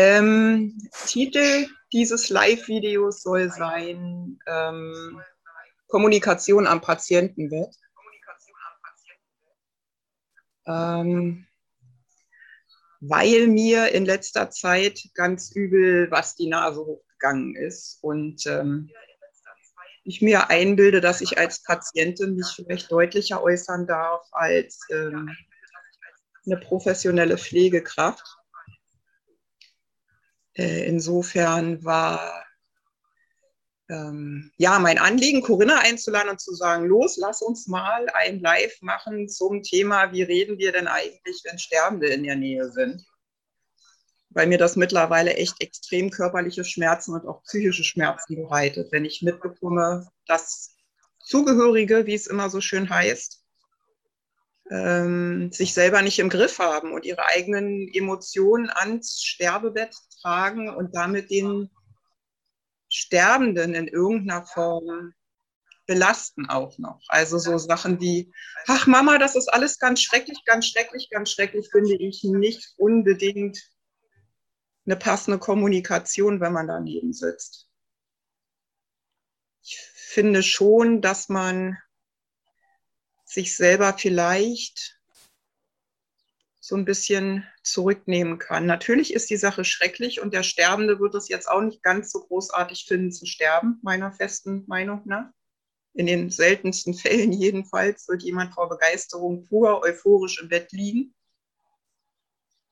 Ähm, Titel dieses Live-Videos soll sein ähm, Kommunikation am Patientenbett. Ähm, weil mir in letzter Zeit ganz übel was die Nase hochgegangen ist und ähm, ich mir einbilde, dass ich als Patientin mich vielleicht deutlicher äußern darf als ähm, eine professionelle Pflegekraft. Äh, insofern war ähm, ja mein Anliegen, Corinna einzuladen und zu sagen, los, lass uns mal ein Live machen zum Thema, wie reden wir denn eigentlich, wenn Sterbende in der Nähe sind? Weil mir das mittlerweile echt extrem körperliche Schmerzen und auch psychische Schmerzen bereitet, wenn ich mitbekomme, dass Zugehörige, wie es immer so schön heißt, ähm, sich selber nicht im Griff haben und ihre eigenen Emotionen ans Sterbebett tragen und damit den Sterbenden in irgendeiner Form belasten auch noch. Also so Sachen wie, ach Mama, das ist alles ganz schrecklich, ganz schrecklich, ganz schrecklich, finde ich nicht unbedingt eine passende Kommunikation, wenn man daneben sitzt. Ich finde schon, dass man sich selber vielleicht so ein bisschen zurücknehmen kann. Natürlich ist die Sache schrecklich und der Sterbende wird es jetzt auch nicht ganz so großartig finden zu sterben, meiner festen Meinung nach. In den seltensten Fällen jedenfalls wird jemand vor Begeisterung pur euphorisch im Bett liegen.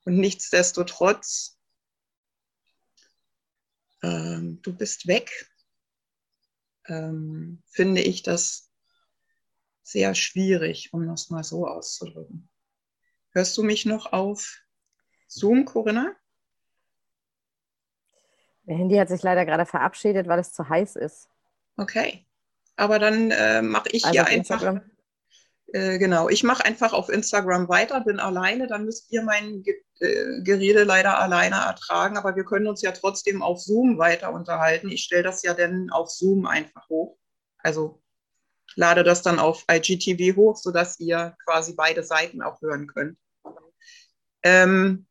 Und nichtsdestotrotz ähm, du bist weg, ähm, finde ich das sehr schwierig, um das mal so auszudrücken. Hörst du mich noch auf Zoom, Corinna? Mein Handy hat sich leider gerade verabschiedet, weil es zu heiß ist. Okay. Aber dann äh, mache ich also hier einfach. Äh, genau, ich mache einfach auf Instagram weiter, bin alleine, dann müsst ihr mein Ge äh, Gerede leider alleine ertragen, aber wir können uns ja trotzdem auf Zoom weiter unterhalten. Ich stelle das ja dann auf Zoom einfach hoch. Also lade das dann auf IGTV hoch, sodass ihr quasi beide Seiten auch hören könnt. Ähm,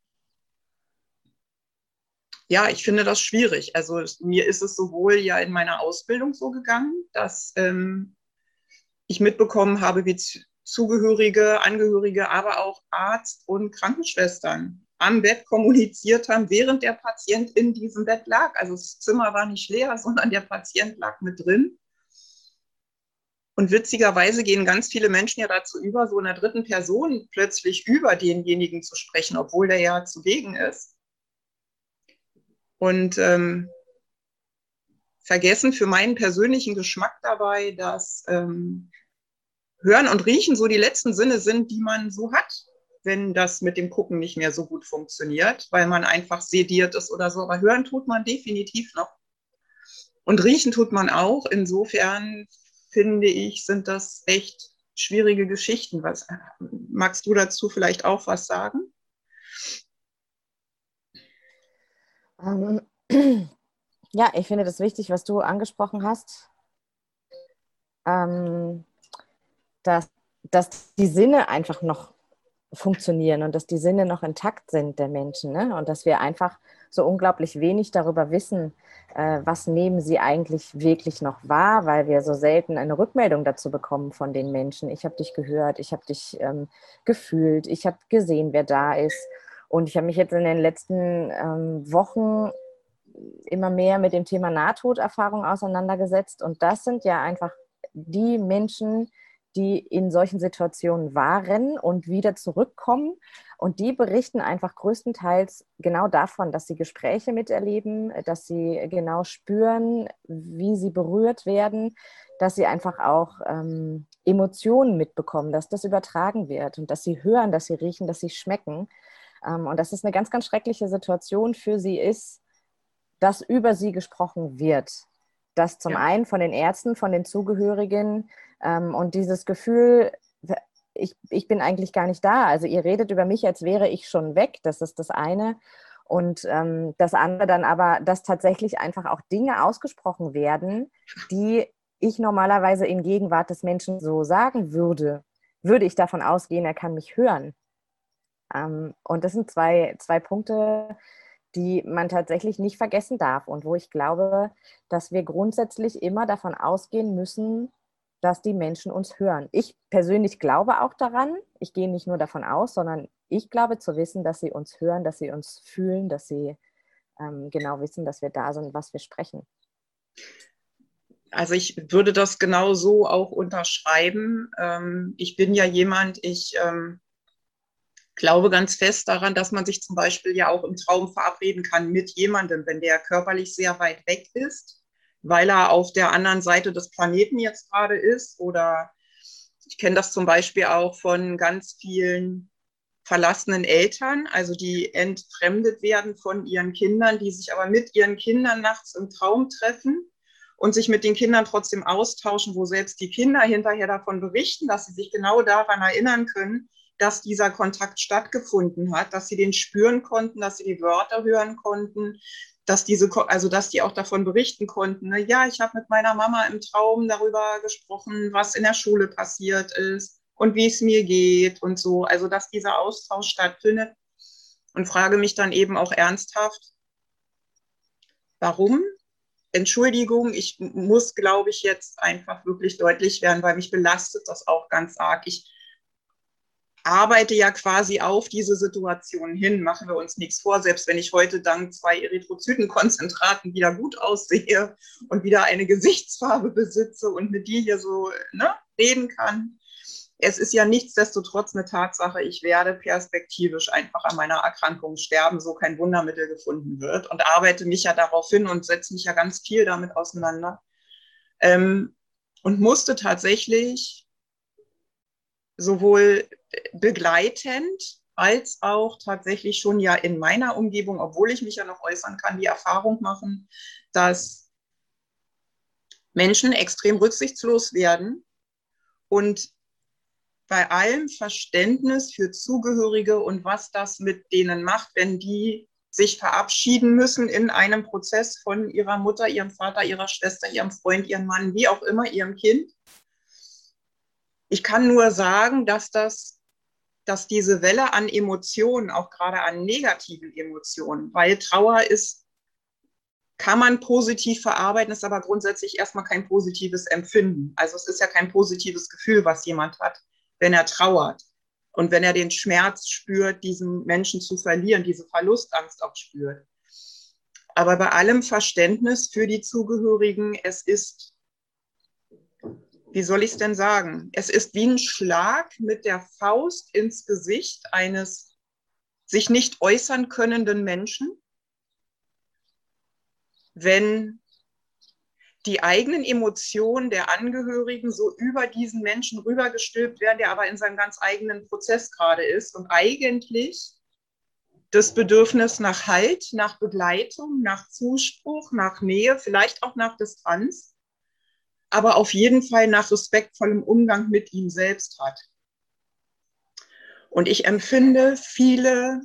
ja, ich finde das schwierig. Also mir ist es sowohl ja in meiner Ausbildung so gegangen, dass ähm, ich mitbekommen habe, wie Zugehörige, Angehörige, aber auch Arzt und Krankenschwestern am Bett kommuniziert haben, während der Patient in diesem Bett lag. Also das Zimmer war nicht leer, sondern der Patient lag mit drin. Und witzigerweise gehen ganz viele Menschen ja dazu über, so in der dritten Person plötzlich über denjenigen zu sprechen, obwohl der ja zugegen ist. Und ähm, vergessen für meinen persönlichen Geschmack dabei, dass ähm, Hören und Riechen so die letzten Sinne sind, die man so hat, wenn das mit dem Gucken nicht mehr so gut funktioniert, weil man einfach sediert ist oder so. Aber hören tut man definitiv noch. Und riechen tut man auch. Insofern finde ich, sind das echt schwierige Geschichten. Was, magst du dazu vielleicht auch was sagen? Ähm, ja, ich finde das wichtig, was du angesprochen hast. Ähm, dass, dass die Sinne einfach noch funktionieren und dass die Sinne noch intakt sind der Menschen ne? und dass wir einfach so unglaublich wenig darüber wissen, äh, was nehmen sie eigentlich wirklich noch wahr, weil wir so selten eine Rückmeldung dazu bekommen von den Menschen. Ich habe dich gehört, ich habe dich ähm, gefühlt, ich habe gesehen, wer da ist und ich habe mich jetzt in den letzten ähm, Wochen immer mehr mit dem Thema Nahtoderfahrung auseinandergesetzt und das sind ja einfach die Menschen, die in solchen Situationen waren und wieder zurückkommen. Und die berichten einfach größtenteils genau davon, dass sie Gespräche miterleben, dass sie genau spüren, wie sie berührt werden, dass sie einfach auch ähm, Emotionen mitbekommen, dass das übertragen wird und dass sie hören, dass sie riechen, dass sie schmecken. Ähm, und dass es eine ganz, ganz schreckliche Situation für sie ist, dass über sie gesprochen wird. Das zum ja. einen von den Ärzten, von den Zugehörigen, ähm, und dieses Gefühl, ich, ich bin eigentlich gar nicht da. Also ihr redet über mich, als wäre ich schon weg. Das ist das eine. Und ähm, das andere dann aber, dass tatsächlich einfach auch Dinge ausgesprochen werden, die ich normalerweise in Gegenwart des Menschen so sagen würde, würde ich davon ausgehen, er kann mich hören. Ähm, und das sind zwei, zwei Punkte, die man tatsächlich nicht vergessen darf und wo ich glaube, dass wir grundsätzlich immer davon ausgehen müssen, dass die Menschen uns hören. Ich persönlich glaube auch daran, ich gehe nicht nur davon aus, sondern ich glaube zu wissen, dass sie uns hören, dass sie uns fühlen, dass sie ähm, genau wissen, dass wir da sind, was wir sprechen. Also ich würde das genau so auch unterschreiben. Ähm, ich bin ja jemand, ich ähm, glaube ganz fest daran, dass man sich zum Beispiel ja auch im Traum verabreden kann mit jemandem, wenn der körperlich sehr weit weg ist, weil er auf der anderen Seite des Planeten jetzt gerade ist. Oder ich kenne das zum Beispiel auch von ganz vielen verlassenen Eltern, also die entfremdet werden von ihren Kindern, die sich aber mit ihren Kindern nachts im Traum treffen und sich mit den Kindern trotzdem austauschen, wo selbst die Kinder hinterher davon berichten, dass sie sich genau daran erinnern können, dass dieser Kontakt stattgefunden hat, dass sie den spüren konnten, dass sie die Wörter hören konnten, dass diese, also dass die auch davon berichten konnten. Ne? Ja, ich habe mit meiner Mama im Traum darüber gesprochen, was in der Schule passiert ist und wie es mir geht und so. Also dass dieser Austausch stattfindet und frage mich dann eben auch ernsthaft, warum? Entschuldigung, ich muss, glaube ich, jetzt einfach wirklich deutlich werden, weil mich belastet das auch ganz arg. Ich arbeite ja quasi auf diese Situation hin, machen wir uns nichts vor. Selbst wenn ich heute dank zwei Erythrozytenkonzentraten wieder gut aussehe und wieder eine Gesichtsfarbe besitze und mit dir hier so ne, reden kann. Es ist ja nichtsdestotrotz eine Tatsache, ich werde perspektivisch einfach an meiner Erkrankung sterben, so kein Wundermittel gefunden wird und arbeite mich ja darauf hin und setze mich ja ganz viel damit auseinander. Ähm, und musste tatsächlich sowohl begleitend als auch tatsächlich schon ja in meiner Umgebung, obwohl ich mich ja noch äußern kann, die Erfahrung machen, dass Menschen extrem rücksichtslos werden und bei allem Verständnis für Zugehörige und was das mit denen macht, wenn die sich verabschieden müssen in einem Prozess von ihrer Mutter, ihrem Vater, ihrer Schwester, ihrem Freund, ihrem Mann, wie auch immer, ihrem Kind. Ich kann nur sagen, dass das, dass diese Welle an Emotionen, auch gerade an negativen Emotionen, weil Trauer ist, kann man positiv verarbeiten, ist aber grundsätzlich erstmal kein positives Empfinden. Also es ist ja kein positives Gefühl, was jemand hat, wenn er trauert. Und wenn er den Schmerz spürt, diesen Menschen zu verlieren, diese Verlustangst auch spürt. Aber bei allem Verständnis für die Zugehörigen, es ist wie soll ich es denn sagen? Es ist wie ein Schlag mit der Faust ins Gesicht eines sich nicht äußern könnenden Menschen, wenn die eigenen Emotionen der Angehörigen so über diesen Menschen rübergestülpt werden, der aber in seinem ganz eigenen Prozess gerade ist und eigentlich das Bedürfnis nach Halt, nach Begleitung, nach Zuspruch, nach Nähe, vielleicht auch nach Distanz aber auf jeden Fall nach respektvollem Umgang mit ihm selbst hat. Und ich empfinde viele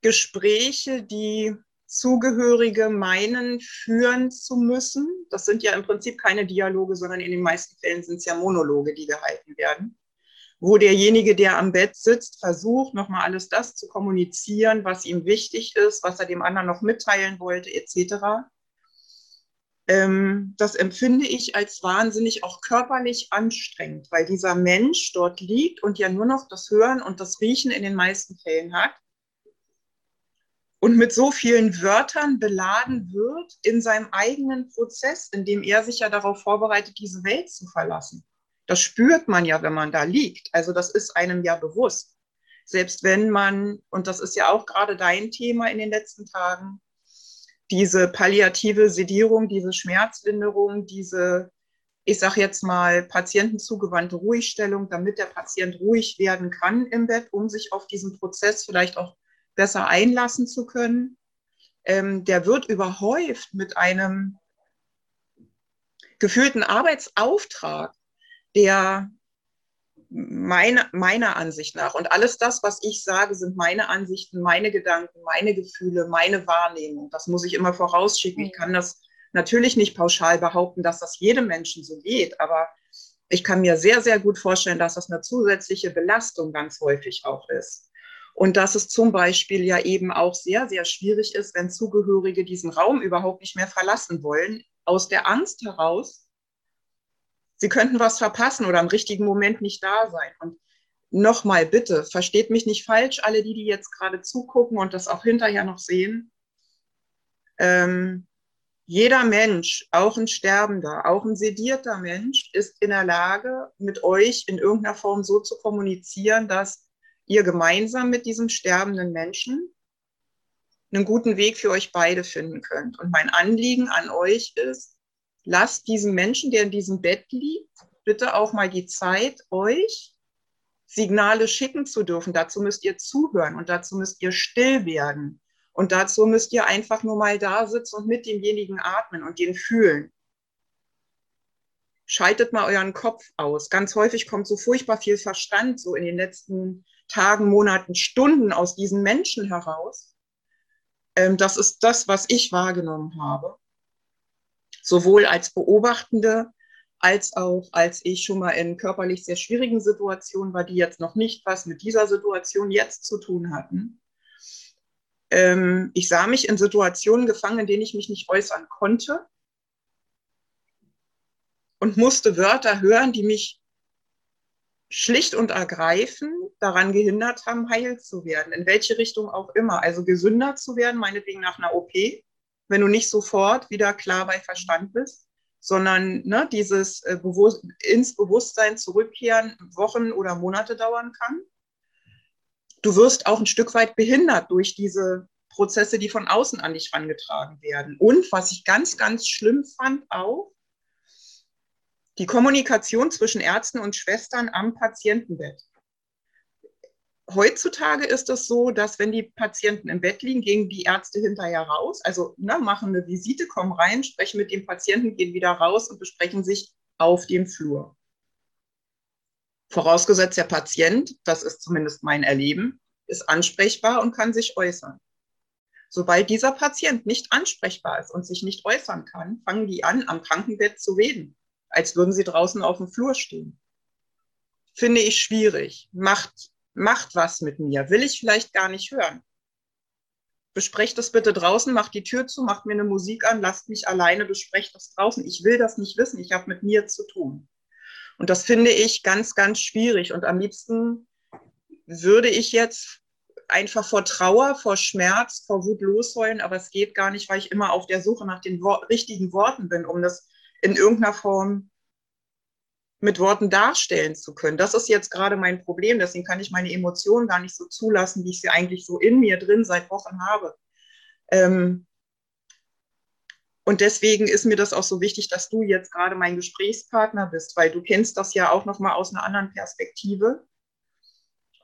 Gespräche, die Zugehörige meinen, führen zu müssen. Das sind ja im Prinzip keine Dialoge, sondern in den meisten Fällen sind es ja Monologe, die gehalten werden, wo derjenige, der am Bett sitzt, versucht, nochmal alles das zu kommunizieren, was ihm wichtig ist, was er dem anderen noch mitteilen wollte, etc ähm, das empfinde ich als wahnsinnig auch körperlich anstrengend, weil dieser Mensch dort liegt und ja nur noch das Hören und das Riechen in den meisten Fällen hat und mit so vielen Wörtern beladen wird in seinem eigenen Prozess, in dem er sich ja darauf vorbereitet, diese Welt zu verlassen. Das spürt man ja, wenn man da liegt. Also das ist einem ja bewusst. Selbst wenn man, und das ist ja auch gerade dein Thema in den letzten Tagen, diese palliative Sedierung, diese Schmerzlinderung, diese, ich sage jetzt mal, patientenzugewandte Ruhigstellung, damit der Patient ruhig werden kann im Bett, um sich auf diesen Prozess vielleicht auch besser einlassen zu können. Ähm, der wird überhäuft mit einem gefühlten Arbeitsauftrag, der meine, meiner Ansicht nach. Und alles das, was ich sage, sind meine Ansichten, meine Gedanken, meine Gefühle, meine Wahrnehmung. Das muss ich immer vorausschicken. Ich kann das natürlich nicht pauschal behaupten, dass das jedem Menschen so geht, aber ich kann mir sehr, sehr gut vorstellen, dass das eine zusätzliche Belastung ganz häufig auch ist. Und dass es zum Beispiel ja eben auch sehr, sehr schwierig ist, wenn Zugehörige diesen Raum überhaupt nicht mehr verlassen wollen, aus der Angst heraus, sie könnten was verpassen oder im richtigen Moment nicht da sein. Und nochmal bitte, versteht mich nicht falsch, alle die, die jetzt gerade zugucken und das auch hinterher noch sehen. Ähm, jeder Mensch, auch ein Sterbender, auch ein sedierter Mensch, ist in der Lage, mit euch in irgendeiner Form so zu kommunizieren, dass ihr gemeinsam mit diesem sterbenden Menschen einen guten Weg für euch beide finden könnt. Und mein Anliegen an euch ist, lasst diesen Menschen, der in diesem Bett liegt, bitte auch mal die Zeit, euch Signale schicken zu dürfen. Dazu müsst ihr zuhören und dazu müsst ihr still werden. Und dazu müsst ihr einfach nur mal da sitzen und mit demjenigen atmen und den fühlen. Schaltet mal euren Kopf aus. Ganz häufig kommt so furchtbar viel Verstand so in den letzten Tagen, Monaten, Stunden aus diesen Menschen heraus. Ähm, das ist das, was ich wahrgenommen habe. Sowohl als Beobachtende als auch als ich schon mal in körperlich sehr schwierigen Situationen war, die jetzt noch nicht was mit dieser Situation jetzt zu tun hatten. Ähm, ich sah mich in Situationen gefangen, in denen ich mich nicht äußern konnte und musste Wörter hören, die mich schlicht und ergreifend daran gehindert haben, heil zu werden, in welche Richtung auch immer. Also gesünder zu werden, meinetwegen nach einer OP, wenn du nicht sofort wieder klar bei Verstand bist sondern ne, dieses äh, Bewusst ins Bewusstsein zurückkehren Wochen oder Monate dauern kann. Du wirst auch ein Stück weit behindert durch diese Prozesse, die von außen an dich herangetragen werden. Und was ich ganz, ganz schlimm fand auch, die Kommunikation zwischen Ärzten und Schwestern am Patientenbett heutzutage ist es so, dass wenn die Patienten im Bett liegen, gehen die Ärzte hinterher raus, also ne, machen eine Visite, kommen rein, sprechen mit dem Patienten, gehen wieder raus und besprechen sich auf dem Flur. Vorausgesetzt der Patient, das ist zumindest mein Erleben, ist ansprechbar und kann sich äußern. Sobald dieser Patient nicht ansprechbar ist und sich nicht äußern kann, fangen die an, am Krankenbett zu reden, als würden sie draußen auf dem Flur stehen. Finde ich schwierig, macht macht was mit mir, will ich vielleicht gar nicht hören. Besprecht das bitte draußen, macht die Tür zu, macht mir eine Musik an, lasst mich alleine, besprecht das draußen. Ich will das nicht wissen, ich habe mit mir zu tun. Und das finde ich ganz, ganz schwierig. Und am liebsten würde ich jetzt einfach vor Trauer, vor Schmerz, vor Wut losheulen, aber es geht gar nicht, weil ich immer auf der Suche nach den Wor richtigen Worten bin, um das in irgendeiner Form mit Worten darstellen zu können. Das ist jetzt gerade mein Problem. Deswegen kann ich meine Emotionen gar nicht so zulassen, wie ich sie eigentlich so in mir drin seit Wochen habe. Ähm und deswegen ist mir das auch so wichtig, dass du jetzt gerade mein Gesprächspartner bist, weil du kennst das ja auch noch mal aus einer anderen Perspektive.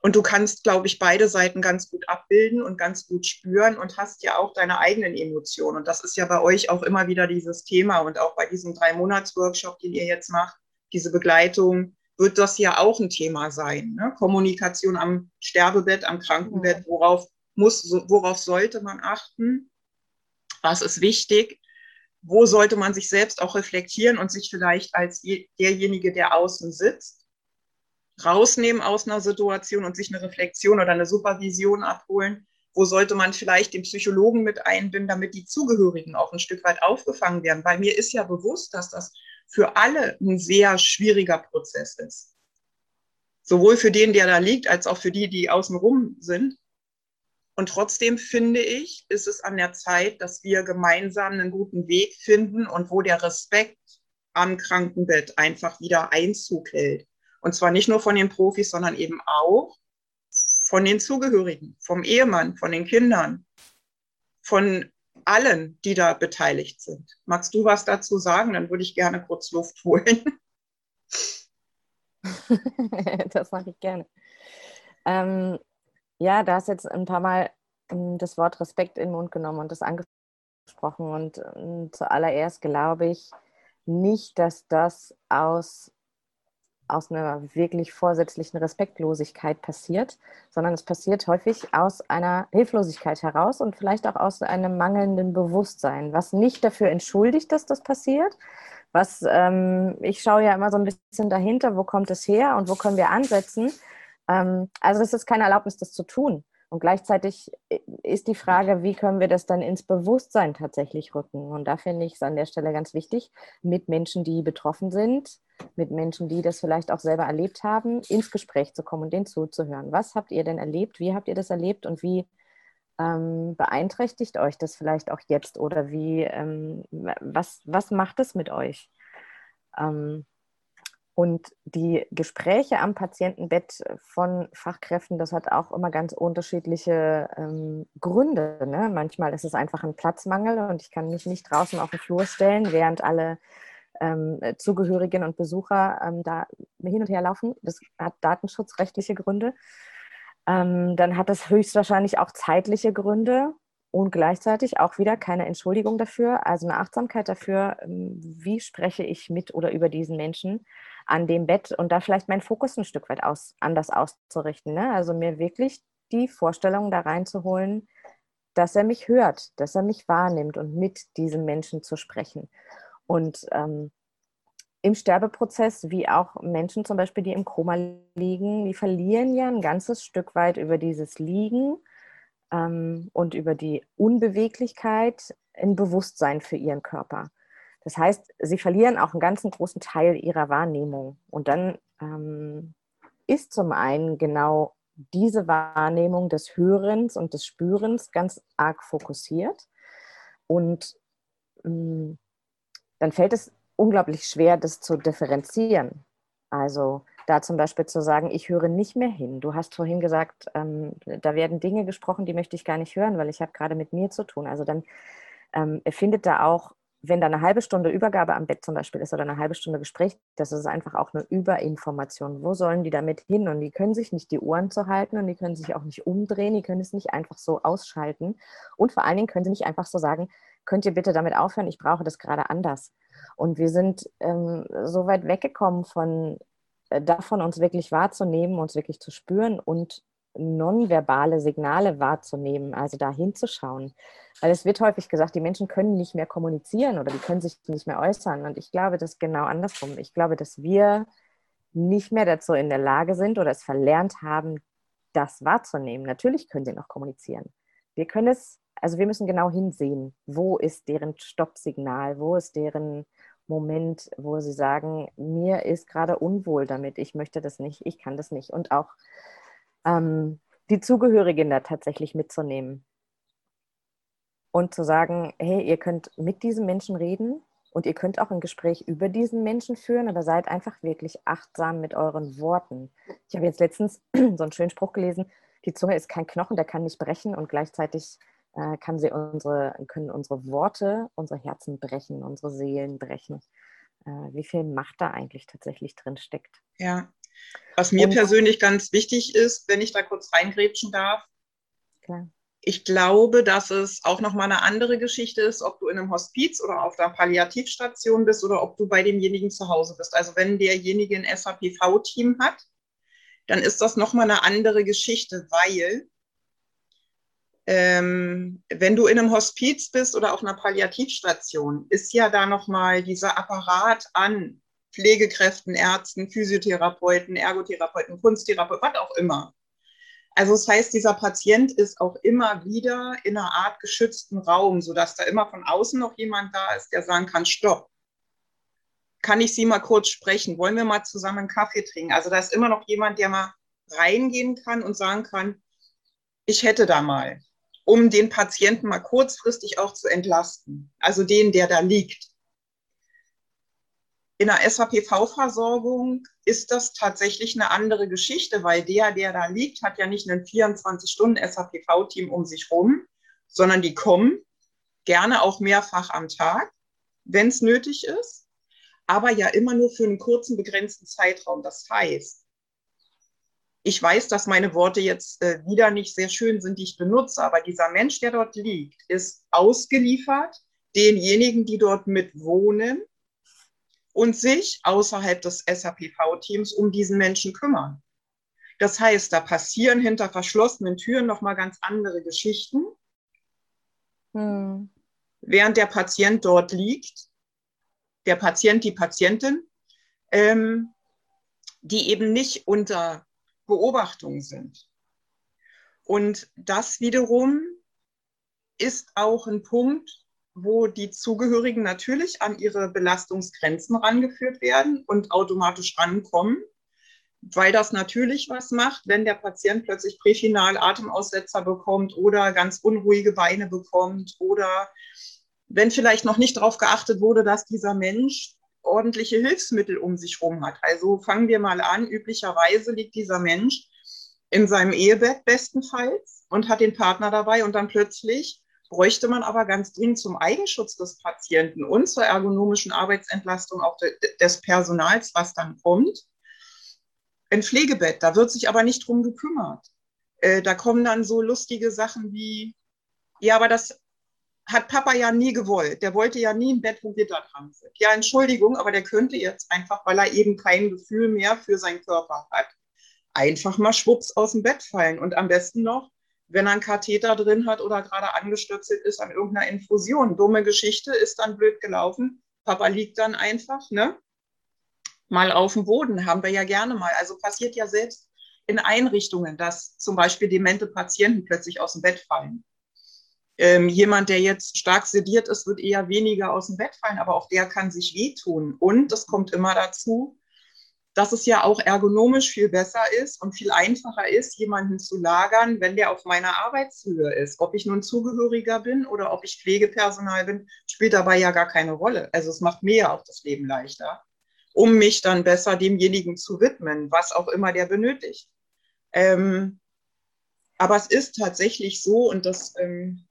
Und du kannst, glaube ich, beide Seiten ganz gut abbilden und ganz gut spüren und hast ja auch deine eigenen Emotionen. Und das ist ja bei euch auch immer wieder dieses Thema und auch bei diesem Drei-Monats-Workshop, den ihr jetzt macht diese Begleitung, wird das ja auch ein Thema sein. Ne? Kommunikation am Sterbebett, am Krankenbett, worauf muss, worauf sollte man achten? Was ist wichtig? Wo sollte man sich selbst auch reflektieren und sich vielleicht als derjenige, der außen sitzt, rausnehmen aus einer Situation und sich eine Reflexion oder eine Supervision abholen? Wo sollte man vielleicht den Psychologen mit einbinden, damit die Zugehörigen auch ein Stück weit aufgefangen werden? Weil mir ist ja bewusst, dass das für alle ein sehr schwieriger Prozess ist. Sowohl für den, der da liegt, als auch für die, die außenrum sind. Und trotzdem finde ich, ist es an der Zeit, dass wir gemeinsam einen guten Weg finden und wo der Respekt am Krankenbett einfach wieder Einzug hält. Und zwar nicht nur von den Profis, sondern eben auch von den Zugehörigen, vom Ehemann, von den Kindern, von allen, die da beteiligt sind. Magst du was dazu sagen? Dann würde ich gerne kurz Luft holen. das mache ich gerne. Ähm, ja, da hast jetzt ein paar Mal ähm, das Wort Respekt in den Mund genommen und das angesprochen. Und ähm, zuallererst glaube ich nicht, dass das aus aus einer wirklich vorsätzlichen Respektlosigkeit passiert, sondern es passiert häufig aus einer Hilflosigkeit heraus und vielleicht auch aus einem mangelnden Bewusstsein, was nicht dafür entschuldigt, dass das passiert. Was ähm, ich schaue ja immer so ein bisschen dahinter, wo kommt es her und wo können wir ansetzen. Ähm, also es ist keine Erlaubnis, das zu tun, Und gleichzeitig ist die Frage, wie können wir das dann ins Bewusstsein tatsächlich rücken? Und da finde ich es an der Stelle ganz wichtig, mit Menschen, die betroffen sind, mit Menschen, die das vielleicht auch selber erlebt haben, ins Gespräch zu kommen und denen zuzuhören. Was habt ihr denn erlebt? Wie habt ihr das erlebt? Und wie ähm, beeinträchtigt euch das vielleicht auch jetzt? Oder wie, ähm, was, was macht es mit euch? Ähm, und die Gespräche am Patientenbett von Fachkräften, das hat auch immer ganz unterschiedliche ähm, Gründe. Ne? Manchmal ist es einfach ein Platzmangel und ich kann mich nicht draußen auf den Flur stellen, während alle ähm, Zugehörigen und Besucher ähm, da hin und her laufen. Das hat datenschutzrechtliche Gründe. Ähm, dann hat das höchstwahrscheinlich auch zeitliche Gründe und gleichzeitig auch wieder keine Entschuldigung dafür, also eine Achtsamkeit dafür, ähm, wie spreche ich mit oder über diesen Menschen an dem Bett und da vielleicht meinen Fokus ein Stück weit aus, anders auszurichten. Ne? Also mir wirklich die Vorstellung da reinzuholen, dass er mich hört, dass er mich wahrnimmt und mit diesem Menschen zu sprechen. Und ähm, im Sterbeprozess, wie auch Menschen zum Beispiel, die im Koma liegen, die verlieren ja ein ganzes Stück weit über dieses Liegen ähm, und über die Unbeweglichkeit ein Bewusstsein für ihren Körper. Das heißt, sie verlieren auch einen ganzen großen Teil ihrer Wahrnehmung. Und dann ähm, ist zum einen genau diese Wahrnehmung des Hörens und des Spürens ganz arg fokussiert. Und ähm, dann fällt es unglaublich schwer, das zu differenzieren. Also da zum Beispiel zu sagen, ich höre nicht mehr hin. Du hast vorhin gesagt, ähm, da werden Dinge gesprochen, die möchte ich gar nicht hören, weil ich habe gerade mit mir zu tun. Also dann ähm, findet da auch wenn da eine halbe Stunde Übergabe am Bett zum Beispiel ist oder eine halbe Stunde Gespräch, das ist einfach auch eine Überinformation. Wo sollen die damit hin? Und die können sich nicht die Ohren zu halten und die können sich auch nicht umdrehen, die können es nicht einfach so ausschalten. Und vor allen Dingen können sie nicht einfach so sagen, könnt ihr bitte damit aufhören, ich brauche das gerade anders. Und wir sind ähm, so weit weggekommen von äh, davon, uns wirklich wahrzunehmen, uns wirklich zu spüren und nonverbale Signale wahrzunehmen, also da hinzuschauen. Weil es wird häufig gesagt, die Menschen können nicht mehr kommunizieren oder die können sich nicht mehr äußern. Und ich glaube, das ist genau andersrum. Ich glaube, dass wir nicht mehr dazu in der Lage sind oder es verlernt haben, das wahrzunehmen. Natürlich können sie noch kommunizieren. Wir können es, also wir müssen genau hinsehen, wo ist deren Stoppsignal, wo ist deren Moment, wo sie sagen, mir ist gerade unwohl damit, ich möchte das nicht, ich kann das nicht. Und auch ähm, die Zugehörigen da tatsächlich mitzunehmen und zu sagen, hey, ihr könnt mit diesem Menschen reden und ihr könnt auch ein Gespräch über diesen Menschen führen, aber seid einfach wirklich achtsam mit euren Worten. Ich habe jetzt letztens so einen schönen Spruch gelesen, die Zunge ist kein Knochen, der kann nicht brechen und gleichzeitig äh, kann sie unsere, können unsere Worte unsere Herzen brechen, unsere Seelen brechen. Äh, wie viel Macht da eigentlich tatsächlich drin steckt. Ja, was mir und, persönlich ganz wichtig ist, wenn ich da kurz reingrätschen darf. Klar. Ich glaube, dass es auch nochmal eine andere Geschichte ist, ob du in einem Hospiz oder auf der Palliativstation bist oder ob du bei demjenigen zu Hause bist. Also wenn derjenige ein SAPV-Team hat, dann ist das nochmal eine andere Geschichte, weil ähm, wenn du in einem Hospiz bist oder auf einer Palliativstation, ist ja da nochmal dieser Apparat an Pflegekräften, Ärzten, Physiotherapeuten, Ergotherapeuten, Kunsttherapeuten, was auch immer. Also das heißt, dieser Patient ist auch immer wieder in einer Art geschützten Raum, sodass da immer von außen noch jemand da ist, der sagen kann, stopp. Kann ich Sie mal kurz sprechen? Wollen wir mal zusammen einen Kaffee trinken? Also da ist immer noch jemand, der mal reingehen kann und sagen kann, ich hätte da mal, um den Patienten mal kurzfristig auch zu entlasten. Also den, der da liegt in der SAPV-Versorgung ist das tatsächlich eine andere Geschichte, weil der, der da liegt, hat ja nicht ein 24-Stunden-SAPV-Team um sich rum, sondern die kommen gerne auch mehrfach am Tag, wenn es nötig ist, aber ja immer nur für einen kurzen, begrenzten Zeitraum. Das heißt, ich weiß, dass meine Worte jetzt äh, wieder nicht sehr schön sind, die ich benutze, aber dieser Mensch, der dort liegt, ist ausgeliefert denjenigen, die dort mitwohnen und sich außerhalb des SAPV-Teams um diesen Menschen kümmern. Das heißt, da passieren hinter verschlossenen Türen nochmal ganz andere Geschichten. Hm. Während der Patient dort liegt, der Patient, die Patientin, ähm, die eben nicht unter Beobachtung sind. Und das wiederum ist auch ein Punkt, wo die Zugehörigen natürlich an ihre Belastungsgrenzen rangeführt werden und automatisch rankommen, weil das natürlich was macht, wenn der Patient plötzlich präfinal Atemaussetzer bekommt oder ganz unruhige Beine bekommt oder wenn vielleicht noch nicht darauf geachtet wurde, dass dieser Mensch ordentliche Hilfsmittel um sich herum hat. Also fangen wir mal an, üblicherweise liegt dieser Mensch in seinem Ehebett bestenfalls und hat den Partner dabei und dann plötzlich bräuchte man aber ganz dringend zum Eigenschutz des Patienten und zur ergonomischen Arbeitsentlastung auch de des Personals, was dann kommt, ein Pflegebett. Da wird sich aber nicht drum gekümmert. Äh, da kommen dann so lustige Sachen wie, ja, aber das hat Papa ja nie gewollt. Der wollte ja nie ein Bett, wo Gitter dran sind. Ja, Entschuldigung, aber der könnte jetzt einfach, weil er eben kein Gefühl mehr für seinen Körper hat, einfach mal schwupps aus dem Bett fallen. Und am besten noch, wenn er einen Katheter drin hat oder gerade angestöpselt ist an irgendeiner Infusion. Dumme Geschichte, ist dann blöd gelaufen. Papa liegt dann einfach, ne? Mal auf dem Boden, haben wir ja gerne mal. Also passiert ja selbst in Einrichtungen, dass zum Beispiel demente Patienten plötzlich aus dem Bett fallen. Ähm, jemand, der jetzt stark sediert ist, wird eher weniger aus dem Bett fallen, aber auch der kann sich wehtun. Und es kommt immer dazu, dass es ja auch ergonomisch viel besser ist und viel einfacher ist, jemanden zu lagern, wenn der auf meiner Arbeitshöhe ist. Ob ich nun Zugehöriger bin oder ob ich Pflegepersonal bin, spielt dabei ja gar keine Rolle. Also es macht mir ja auch das Leben leichter, um mich dann besser demjenigen zu widmen, was auch immer der benötigt. Ähm, aber es ist tatsächlich so, und das ähm,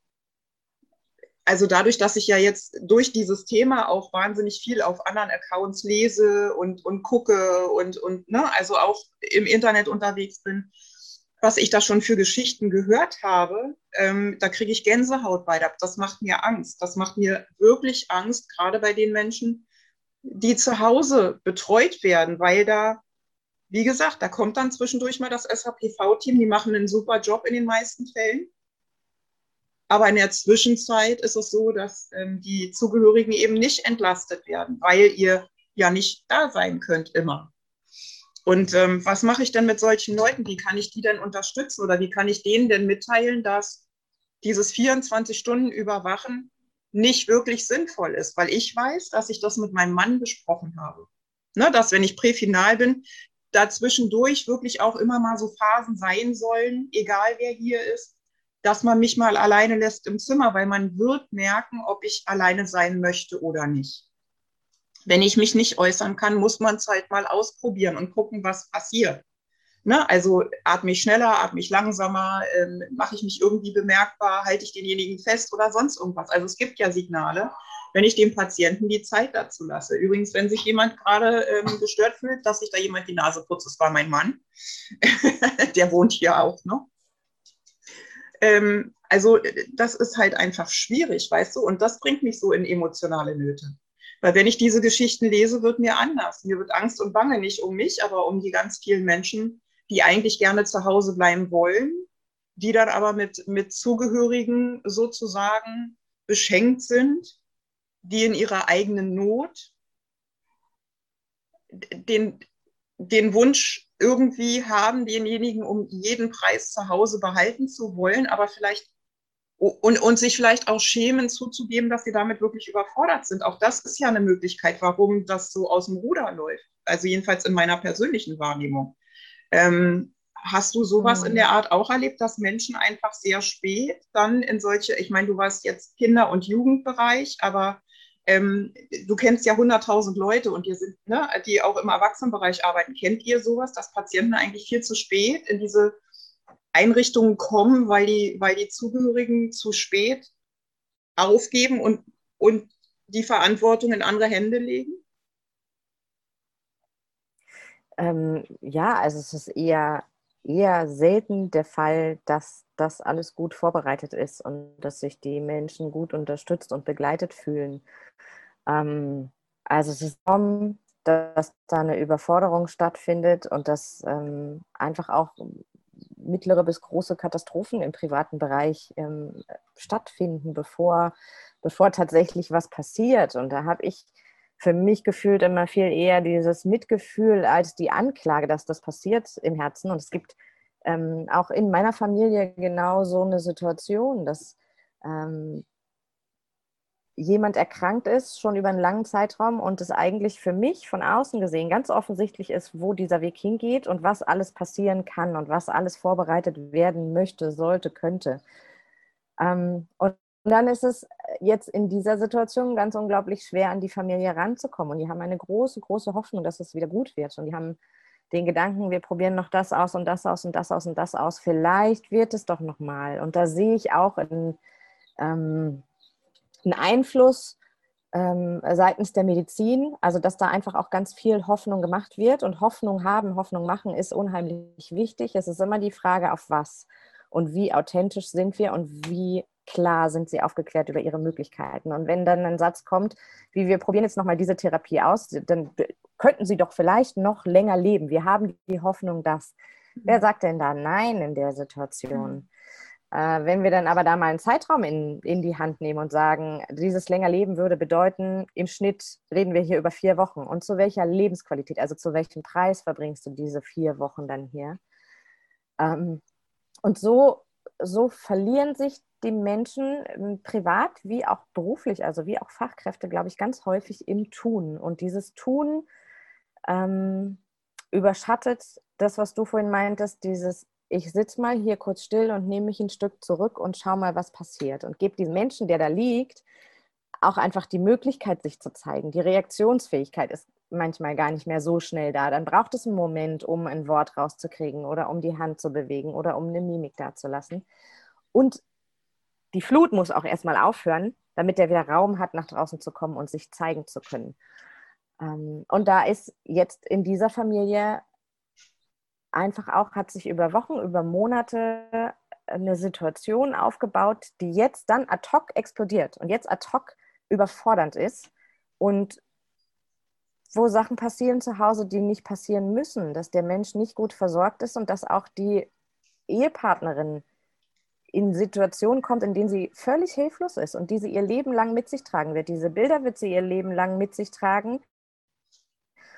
also dadurch, dass ich ja jetzt durch dieses Thema auch wahnsinnig viel auf anderen Accounts lese und, und gucke und, und ne, also auch im Internet unterwegs bin, was ich da schon für Geschichten gehört habe, ähm, da kriege ich Gänsehaut bei. Das macht mir Angst. Das macht mir wirklich Angst, gerade bei den Menschen, die zu Hause betreut werden, weil da, wie gesagt, da kommt dann zwischendurch mal das SHPV-Team, die machen einen super Job in den meisten Fällen. Aber in der Zwischenzeit ist es so, dass ähm, die Zugehörigen eben nicht entlastet werden, weil ihr ja nicht da sein könnt immer. Und ähm, was mache ich denn mit solchen Leuten? Wie kann ich die denn unterstützen oder wie kann ich denen denn mitteilen, dass dieses 24 Stunden Überwachen nicht wirklich sinnvoll ist? Weil ich weiß, dass ich das mit meinem Mann besprochen habe. Ne, dass wenn ich präfinal bin, dazwischendurch wirklich auch immer mal so Phasen sein sollen, egal wer hier ist, dass man mich mal alleine lässt im Zimmer, weil man wird merken, ob ich alleine sein möchte oder nicht. Wenn ich mich nicht äußern kann, muss man es halt mal ausprobieren und gucken, was passiert. Ne? Also atme ich schneller, atme ich langsamer, ähm, mache ich mich irgendwie bemerkbar, halte ich denjenigen fest oder sonst irgendwas. Also es gibt ja Signale, wenn ich dem Patienten die Zeit dazu lasse. Übrigens, wenn sich jemand gerade ähm, gestört fühlt, dass sich da jemand die Nase putzt, das war mein Mann. Der wohnt hier auch, ne? Ähm, also das ist halt einfach schwierig, weißt du? Und das bringt mich so in emotionale Nöte. Weil wenn ich diese Geschichten lese, wird mir anders. Mir wird Angst und Bange nicht um mich, aber um die ganz vielen Menschen, die eigentlich gerne zu Hause bleiben wollen, die dann aber mit, mit Zugehörigen sozusagen beschenkt sind, die in ihrer eigenen Not den, den Wunsch irgendwie haben, denjenigen um jeden Preis zu Hause behalten zu wollen, aber vielleicht und, und sich vielleicht auch schämen zuzugeben, dass sie damit wirklich überfordert sind. Auch das ist ja eine Möglichkeit, warum das so aus dem Ruder läuft. Also jedenfalls in meiner persönlichen Wahrnehmung. Ähm, hast du sowas mhm. in der Art auch erlebt, dass Menschen einfach sehr spät dann in solche, ich meine, du warst jetzt Kinder- und Jugendbereich, aber ähm, du kennst ja 100.000 Leute und ihr sind, ne, die auch im Erwachsenenbereich arbeiten. Kennt ihr sowas, dass Patienten eigentlich viel zu spät in diese Einrichtungen kommen, weil die, weil die Zugehörigen zu spät aufgeben und, und die Verantwortung in andere Hände legen? Ähm, ja, also es ist eher, eher selten der Fall, dass das alles gut vorbereitet ist und dass sich die Menschen gut unterstützt und begleitet fühlen. Ähm, also es ist kaum, dass da eine Überforderung stattfindet und dass ähm, einfach auch mittlere bis große Katastrophen im privaten Bereich ähm, stattfinden, bevor, bevor tatsächlich was passiert. Und da habe ich für mich gefühlt immer viel eher dieses Mitgefühl als die Anklage, dass das passiert im Herzen. Und es gibt ähm, auch in meiner Familie genau so eine Situation, dass ähm, jemand erkrankt ist, schon über einen langen Zeitraum und es eigentlich für mich von außen gesehen ganz offensichtlich ist, wo dieser Weg hingeht und was alles passieren kann und was alles vorbereitet werden möchte, sollte, könnte. Ähm, und dann ist es jetzt in dieser Situation ganz unglaublich schwer, an die Familie ranzukommen. Und die haben eine große, große Hoffnung, dass es wieder gut wird. Und die haben den Gedanken, wir probieren noch das aus und das aus und das aus und das aus. Vielleicht wird es doch noch mal. Und da sehe ich auch einen, ähm, einen Einfluss ähm, seitens der Medizin, also dass da einfach auch ganz viel Hoffnung gemacht wird. Und Hoffnung haben, Hoffnung machen ist unheimlich wichtig. Es ist immer die Frage, auf was und wie authentisch sind wir und wie klar sind sie aufgeklärt über ihre Möglichkeiten. Und wenn dann ein Satz kommt, wie wir probieren jetzt nochmal diese Therapie aus, dann könnten sie doch vielleicht noch länger leben. Wir haben die Hoffnung, dass. Wer mhm. sagt denn da Nein in der Situation? Mhm. Äh, wenn wir dann aber da mal einen Zeitraum in, in die Hand nehmen und sagen, dieses länger Leben würde bedeuten, im Schnitt reden wir hier über vier Wochen. Und zu welcher Lebensqualität, also zu welchem Preis verbringst du diese vier Wochen dann hier? Ähm, und so, so verlieren sich die Menschen ähm, privat wie auch beruflich, also wie auch Fachkräfte, glaube ich, ganz häufig im Tun. Und dieses Tun ähm, überschattet das, was du vorhin meintest, dieses ich sitze mal hier kurz still und nehme mich ein Stück zurück und schau mal, was passiert. Und gebe diesem Menschen, der da liegt, auch einfach die Möglichkeit, sich zu zeigen. Die Reaktionsfähigkeit ist manchmal gar nicht mehr so schnell da. Dann braucht es einen Moment, um ein Wort rauszukriegen oder um die Hand zu bewegen oder um eine Mimik dazulassen. Und die Flut muss auch erstmal aufhören, damit er wieder Raum hat, nach draußen zu kommen und sich zeigen zu können. Ähm, und da ist jetzt in dieser Familie einfach auch, hat sich über Wochen, über Monate eine Situation aufgebaut, die jetzt dann ad hoc explodiert und jetzt ad hoc überfordernd ist und wo Sachen passieren zu Hause, die nicht passieren müssen, dass der Mensch nicht gut versorgt ist und dass auch die Ehepartnerin in Situationen kommt, in denen sie völlig hilflos ist und die sie ihr Leben lang mit sich tragen wird. Diese Bilder wird sie ihr Leben lang mit sich tragen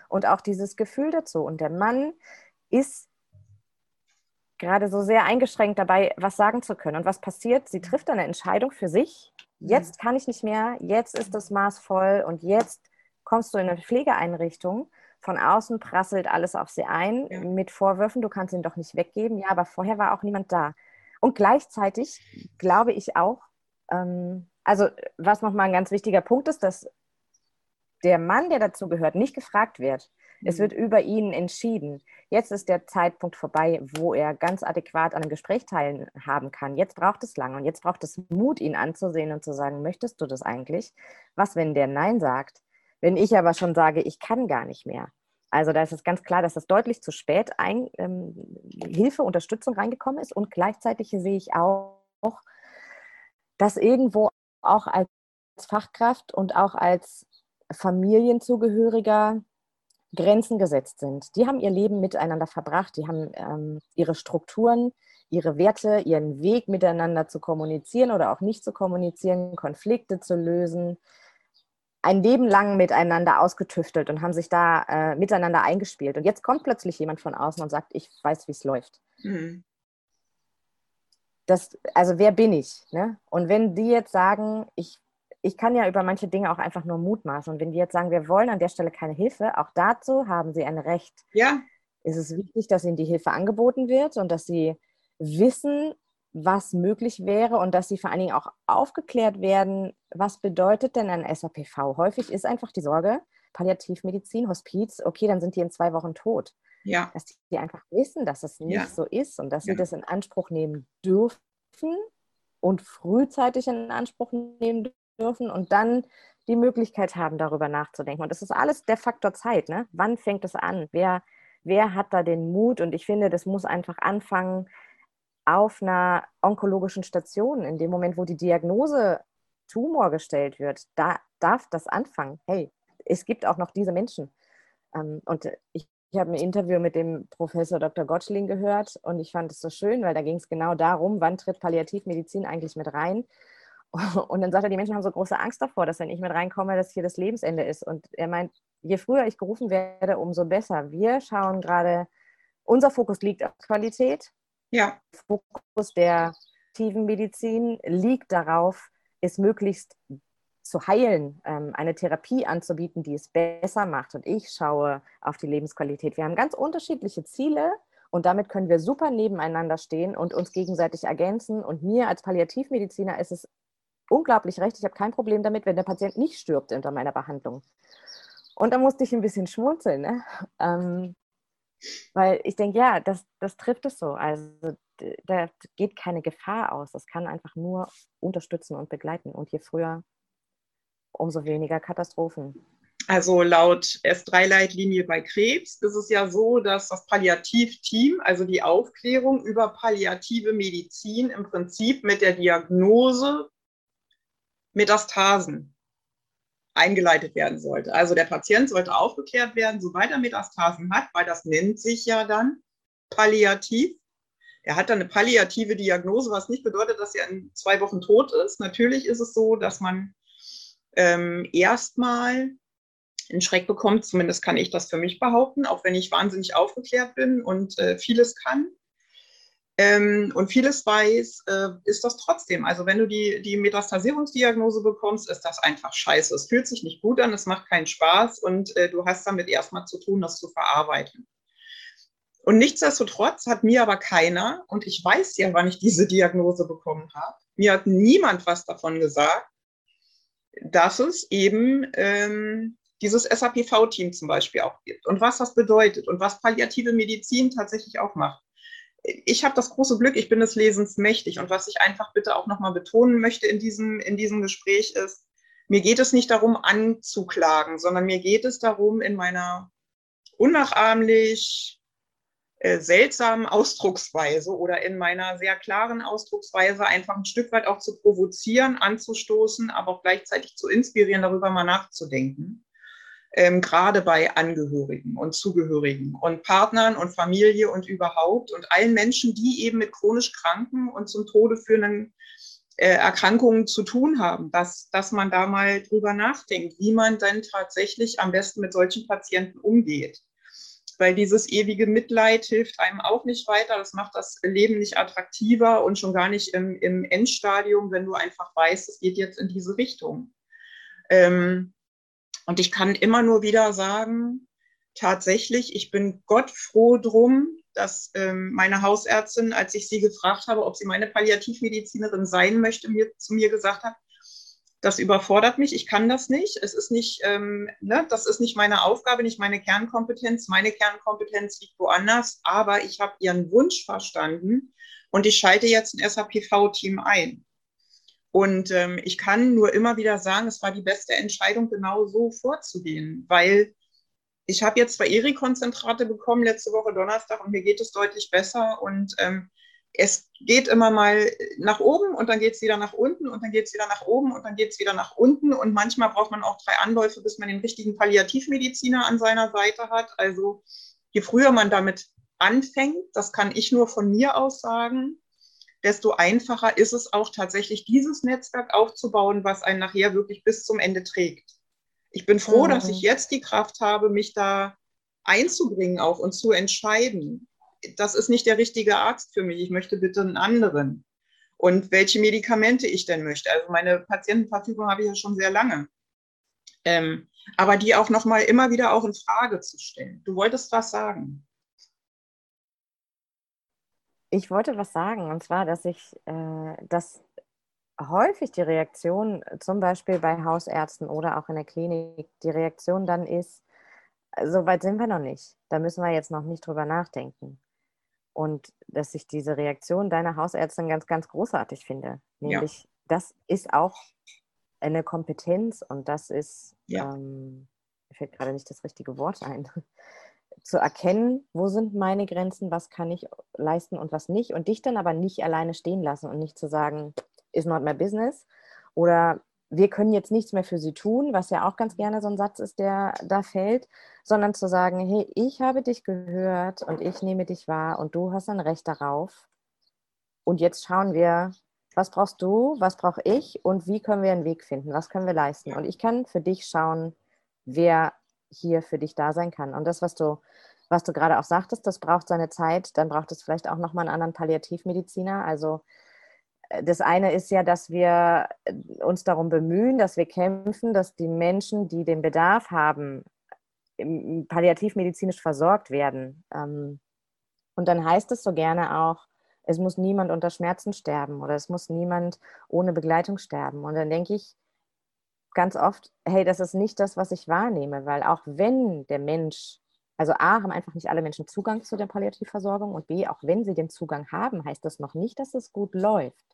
und auch dieses Gefühl dazu. Und der Mann ist gerade so sehr eingeschränkt dabei, was sagen zu können. Und was passiert? Sie trifft eine Entscheidung für sich. Jetzt kann ich nicht mehr, jetzt ist das Maß voll und jetzt kommst du in eine Pflegeeinrichtung. Von außen prasselt alles auf sie ein ja. mit Vorwürfen, du kannst ihn doch nicht weggeben. Ja, aber vorher war auch niemand da. Und gleichzeitig glaube ich auch, ähm, also was nochmal ein ganz wichtiger Punkt ist, dass der Mann, der dazu gehört, nicht gefragt wird. Es mhm. wird über ihn entschieden. Jetzt ist der Zeitpunkt vorbei, wo er ganz adäquat an einem Gespräch teilhaben kann. Jetzt braucht es lange und jetzt braucht es Mut, ihn anzusehen und zu sagen, möchtest du das eigentlich? Was, wenn der Nein sagt? Wenn ich aber schon sage, ich kann gar nicht mehr. Also da ist es ganz klar, dass das deutlich zu spät ein, ähm, Hilfe, Unterstützung reingekommen ist. Und gleichzeitig sehe ich auch, dass irgendwo auch als Fachkraft und auch als Familienzugehöriger Grenzen gesetzt sind. Die haben ihr Leben miteinander verbracht, die haben ähm, ihre Strukturen, ihre Werte, ihren Weg miteinander zu kommunizieren oder auch nicht zu kommunizieren, Konflikte zu lösen, ein Leben lang miteinander ausgetüftelt und haben sich da äh, miteinander eingespielt. Und jetzt kommt plötzlich jemand von außen und sagt, ich weiß, wie es läuft. Mhm. Das, also wer bin ich? Ne? Und wenn die jetzt sagen, ich, ich kann ja über manche Dinge auch einfach nur mutmaßen. Und wenn die jetzt sagen, wir wollen an der Stelle keine Hilfe, auch dazu haben sie ein Recht. Ja. Ist es wichtig, dass ihnen die Hilfe angeboten wird und dass sie wissen, was möglich wäre und dass sie vor allen Dingen auch aufgeklärt werden, was bedeutet denn ein SAPV? Häufig ist einfach die Sorge, Palliativmedizin, Hospiz, okay, dann sind die in zwei Wochen tot. Ja. Dass die einfach wissen, dass es nicht ja. so ist und dass ja. sie das in Anspruch nehmen dürfen und frühzeitig in Anspruch nehmen dürfen und dann die Möglichkeit haben, darüber nachzudenken. Und das ist alles der Faktor Zeit. Ne? Wann fängt es an? Wer, wer hat da den Mut? Und ich finde, das muss einfach anfangen, auf einer onkologischen Station, in dem Moment, wo die Diagnose Tumor gestellt wird, da darf das anfangen. Hey, es gibt auch noch diese Menschen. Ähm, und ich, ich habe ein Interview mit dem Professor Dr. Gottschling gehört und ich fand es so schön, weil da ging es genau darum, wann tritt Palliativmedizin eigentlich mit rein. Und dann sagt er, die Menschen haben so große Angst davor, dass wenn ich mit reinkomme, dass hier das Lebensende ist. Und er meint, je früher ich gerufen werde, umso besser. Wir schauen gerade, unser Fokus liegt auf Qualität Ja. Fokus der aktiven Medizin liegt darauf, es möglichst zu heilen, ähm, eine Therapie anzubieten, die es besser macht. Und ich schaue auf die Lebensqualität. Wir haben ganz unterschiedliche Ziele und damit können wir super nebeneinander stehen und uns gegenseitig ergänzen. Und mir als Palliativmediziner ist es unglaublich recht. Ich habe kein Problem damit, wenn der Patient nicht stirbt unter meiner Behandlung. Und da musste ich ein bisschen schmunzeln, ne? ähm, weil ich denke, ja, das, das trifft es so. Also da geht keine Gefahr aus. Das kann einfach nur unterstützen und begleiten. Und je früher, umso weniger Katastrophen. Also laut S3-Leitlinie bei Krebs ist es ja so, dass das Palliativteam, also die Aufklärung über palliative Medizin im Prinzip mit der Diagnose Metastasen eingeleitet werden sollte. Also der Patient sollte aufgeklärt werden, sobald er Metastasen hat, weil das nennt sich ja dann palliativ. Er hat dann eine palliative Diagnose, was nicht bedeutet, dass er in zwei Wochen tot ist. Natürlich ist es so, dass man ähm, erstmal einen Schreck bekommt, zumindest kann ich das für mich behaupten, auch wenn ich wahnsinnig aufgeklärt bin und äh, vieles kann ähm, und vieles weiß, äh, ist das trotzdem. Also wenn du die, die Metastasierungsdiagnose bekommst, ist das einfach scheiße. Es fühlt sich nicht gut an, es macht keinen Spaß und äh, du hast damit erstmal zu tun, das zu verarbeiten. Und nichtsdestotrotz hat mir aber keiner, und ich weiß ja, wann ich diese Diagnose bekommen habe, mir hat niemand was davon gesagt, dass es eben ähm, dieses SAPV-Team zum Beispiel auch gibt und was das bedeutet und was palliative Medizin tatsächlich auch macht. Ich habe das große Glück, ich bin des Lesens mächtig. Und was ich einfach bitte auch nochmal betonen möchte in diesem, in diesem Gespräch ist, mir geht es nicht darum anzuklagen, sondern mir geht es darum, in meiner unnachahmlich äh, seltsamen Ausdrucksweise oder in meiner sehr klaren Ausdrucksweise einfach ein Stück weit auch zu provozieren, anzustoßen, aber auch gleichzeitig zu inspirieren, darüber mal nachzudenken ähm, gerade bei Angehörigen und Zugehörigen und Partnern und Familie und überhaupt und allen Menschen, die eben mit chronisch Kranken und zum Tode führenden äh, Erkrankungen zu tun haben, dass, dass man da mal drüber nachdenkt, wie man dann tatsächlich am besten mit solchen Patienten umgeht. Weil dieses ewige Mitleid hilft einem auch nicht weiter. Das macht das Leben nicht attraktiver und schon gar nicht im, im Endstadium, wenn du einfach weißt, es geht jetzt in diese Richtung. Ähm, und ich kann immer nur wieder sagen, tatsächlich, ich bin Gott froh drum, dass ähm, meine Hausärztin, als ich sie gefragt habe, ob sie meine Palliativmedizinerin sein möchte, mir, zu mir gesagt hat, das überfordert mich, ich kann das nicht. Es ist nicht, ähm, ne, das ist nicht meine Aufgabe, nicht meine Kernkompetenz. Meine Kernkompetenz liegt woanders, aber ich habe ihren Wunsch verstanden und ich schalte jetzt ein SAPV-Team ein. Und ähm, ich kann nur immer wieder sagen, es war die beste Entscheidung, genau so vorzugehen, weil ich habe jetzt zwei Eri-Konzentrate bekommen letzte Woche Donnerstag und mir geht es deutlich besser und ähm, es geht immer mal nach oben und dann geht es wieder nach unten und dann geht es wieder nach oben und dann geht es wieder nach unten und manchmal braucht man auch drei Anläufe, bis man den richtigen Palliativmediziner an seiner Seite hat. Also je früher man damit anfängt, das kann ich nur von mir aus sagen, desto einfacher ist es auch tatsächlich, dieses Netzwerk aufzubauen, was einen nachher wirklich bis zum Ende trägt. Ich bin froh, mhm. dass ich jetzt die Kraft habe, mich da einzubringen auch und zu entscheiden. Das ist nicht der richtige Arzt für mich. Ich möchte bitte einen anderen. Und welche Medikamente ich denn möchte. Also meine Patientenverfügung habe ich ja schon sehr lange. Ähm, aber die auch nochmal immer wieder auch in Frage zu stellen. Du wolltest was sagen. Ich wollte was sagen, und zwar, dass ich, äh, dass häufig die Reaktion, zum Beispiel bei Hausärzten oder auch in der Klinik, die Reaktion dann ist, so weit sind wir noch nicht. Da müssen wir jetzt noch nicht drüber nachdenken. Und dass ich diese Reaktion deiner Hausärztin ganz, ganz großartig finde. Nämlich, ja. das ist auch eine Kompetenz und das ist, ja. ähm, mir fällt gerade nicht das richtige Wort ein zu erkennen, wo sind meine Grenzen, was kann ich leisten und was nicht und dich dann aber nicht alleine stehen lassen und nicht zu sagen, is not my business oder wir können jetzt nichts mehr für sie tun, was ja auch ganz gerne so ein Satz ist, der da fällt, sondern zu sagen, hey, ich habe dich gehört und ich nehme dich wahr und du hast ein Recht darauf. Und jetzt schauen wir, was brauchst du, was brauche ich und wie können wir einen Weg finden, was können wir leisten. Und ich kann für dich schauen, wer hier für dich da sein kann. Und das, was du was du gerade auch sagtest, das braucht seine Zeit, dann braucht es vielleicht auch nochmal einen anderen Palliativmediziner. Also äh, das eine ist ja, dass wir äh, uns darum bemühen, dass wir kämpfen, dass die Menschen, die den Bedarf haben, palliativmedizinisch versorgt werden. Ähm, und dann heißt es so gerne auch, es muss niemand unter Schmerzen sterben oder es muss niemand ohne Begleitung sterben. Und dann denke ich ganz oft, hey, das ist nicht das, was ich wahrnehme, weil auch wenn der Mensch, also A, haben einfach nicht alle Menschen Zugang zu der Palliativversorgung und B, auch wenn sie den Zugang haben, heißt das noch nicht, dass es gut läuft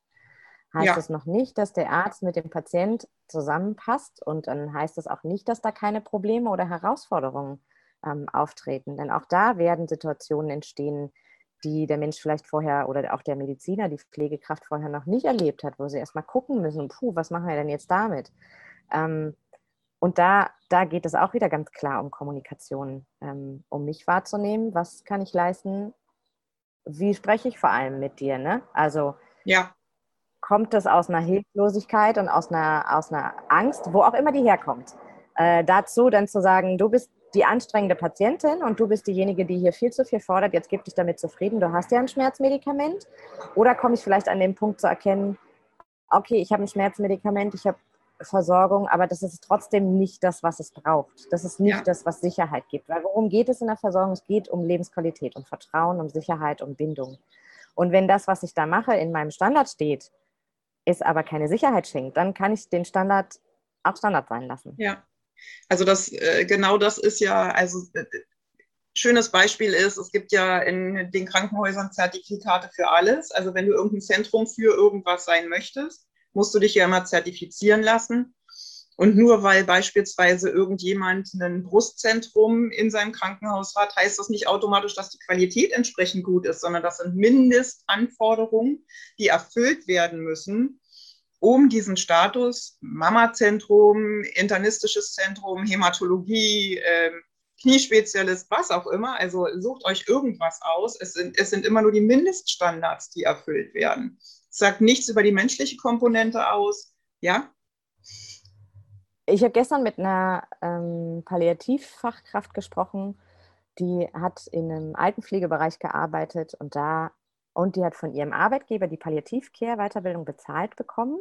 heißt ja. das noch nicht, dass der Arzt mit dem Patient zusammenpasst und dann heißt das auch nicht, dass da keine Probleme oder Herausforderungen ähm, auftreten. Denn auch da werden Situationen entstehen, die der Mensch vielleicht vorher oder auch der Mediziner, die Pflegekraft vorher noch nicht erlebt hat, wo sie erstmal gucken müssen, puh, was machen wir denn jetzt damit? Ähm, und da, da geht es auch wieder ganz klar um Kommunikation, ähm, um mich wahrzunehmen, was kann ich leisten, wie spreche ich vor allem mit dir, ne? Also ja kommt das aus einer Hilflosigkeit und aus einer, aus einer Angst, wo auch immer die herkommt. Äh, dazu dann zu sagen, du bist die anstrengende Patientin und du bist diejenige, die hier viel zu viel fordert, jetzt gib dich damit zufrieden, du hast ja ein Schmerzmedikament. Oder komme ich vielleicht an den Punkt zu erkennen, okay, ich habe ein Schmerzmedikament, ich habe Versorgung, aber das ist trotzdem nicht das, was es braucht. Das ist nicht ja. das, was Sicherheit gibt. Weil worum geht es in der Versorgung? Es geht um Lebensqualität, um Vertrauen, um Sicherheit, um Bindung. Und wenn das, was ich da mache, in meinem Standard steht, es aber keine Sicherheit schenkt, dann kann ich den Standard auch Standard sein lassen. Ja, also das äh, genau das ist ja, also äh, schönes Beispiel ist, es gibt ja in den Krankenhäusern Zertifikate für alles. Also wenn du irgendein Zentrum für irgendwas sein möchtest, musst du dich ja immer zertifizieren lassen. Und nur weil beispielsweise irgendjemand ein Brustzentrum in seinem Krankenhaus hat, heißt das nicht automatisch, dass die Qualität entsprechend gut ist, sondern das sind Mindestanforderungen, die erfüllt werden müssen, um diesen Status Mama-Zentrum, internistisches Zentrum, Hämatologie, äh, Kniespezialist, was auch immer. Also sucht euch irgendwas aus. Es sind, es sind immer nur die Mindeststandards, die erfüllt werden. Sagt nichts über die menschliche Komponente aus. Ja, ich habe gestern mit einer ähm, Palliativfachkraft gesprochen, die hat in einem Altenpflegebereich gearbeitet und da und die hat von ihrem Arbeitgeber die Palliativcare-Weiterbildung bezahlt bekommen,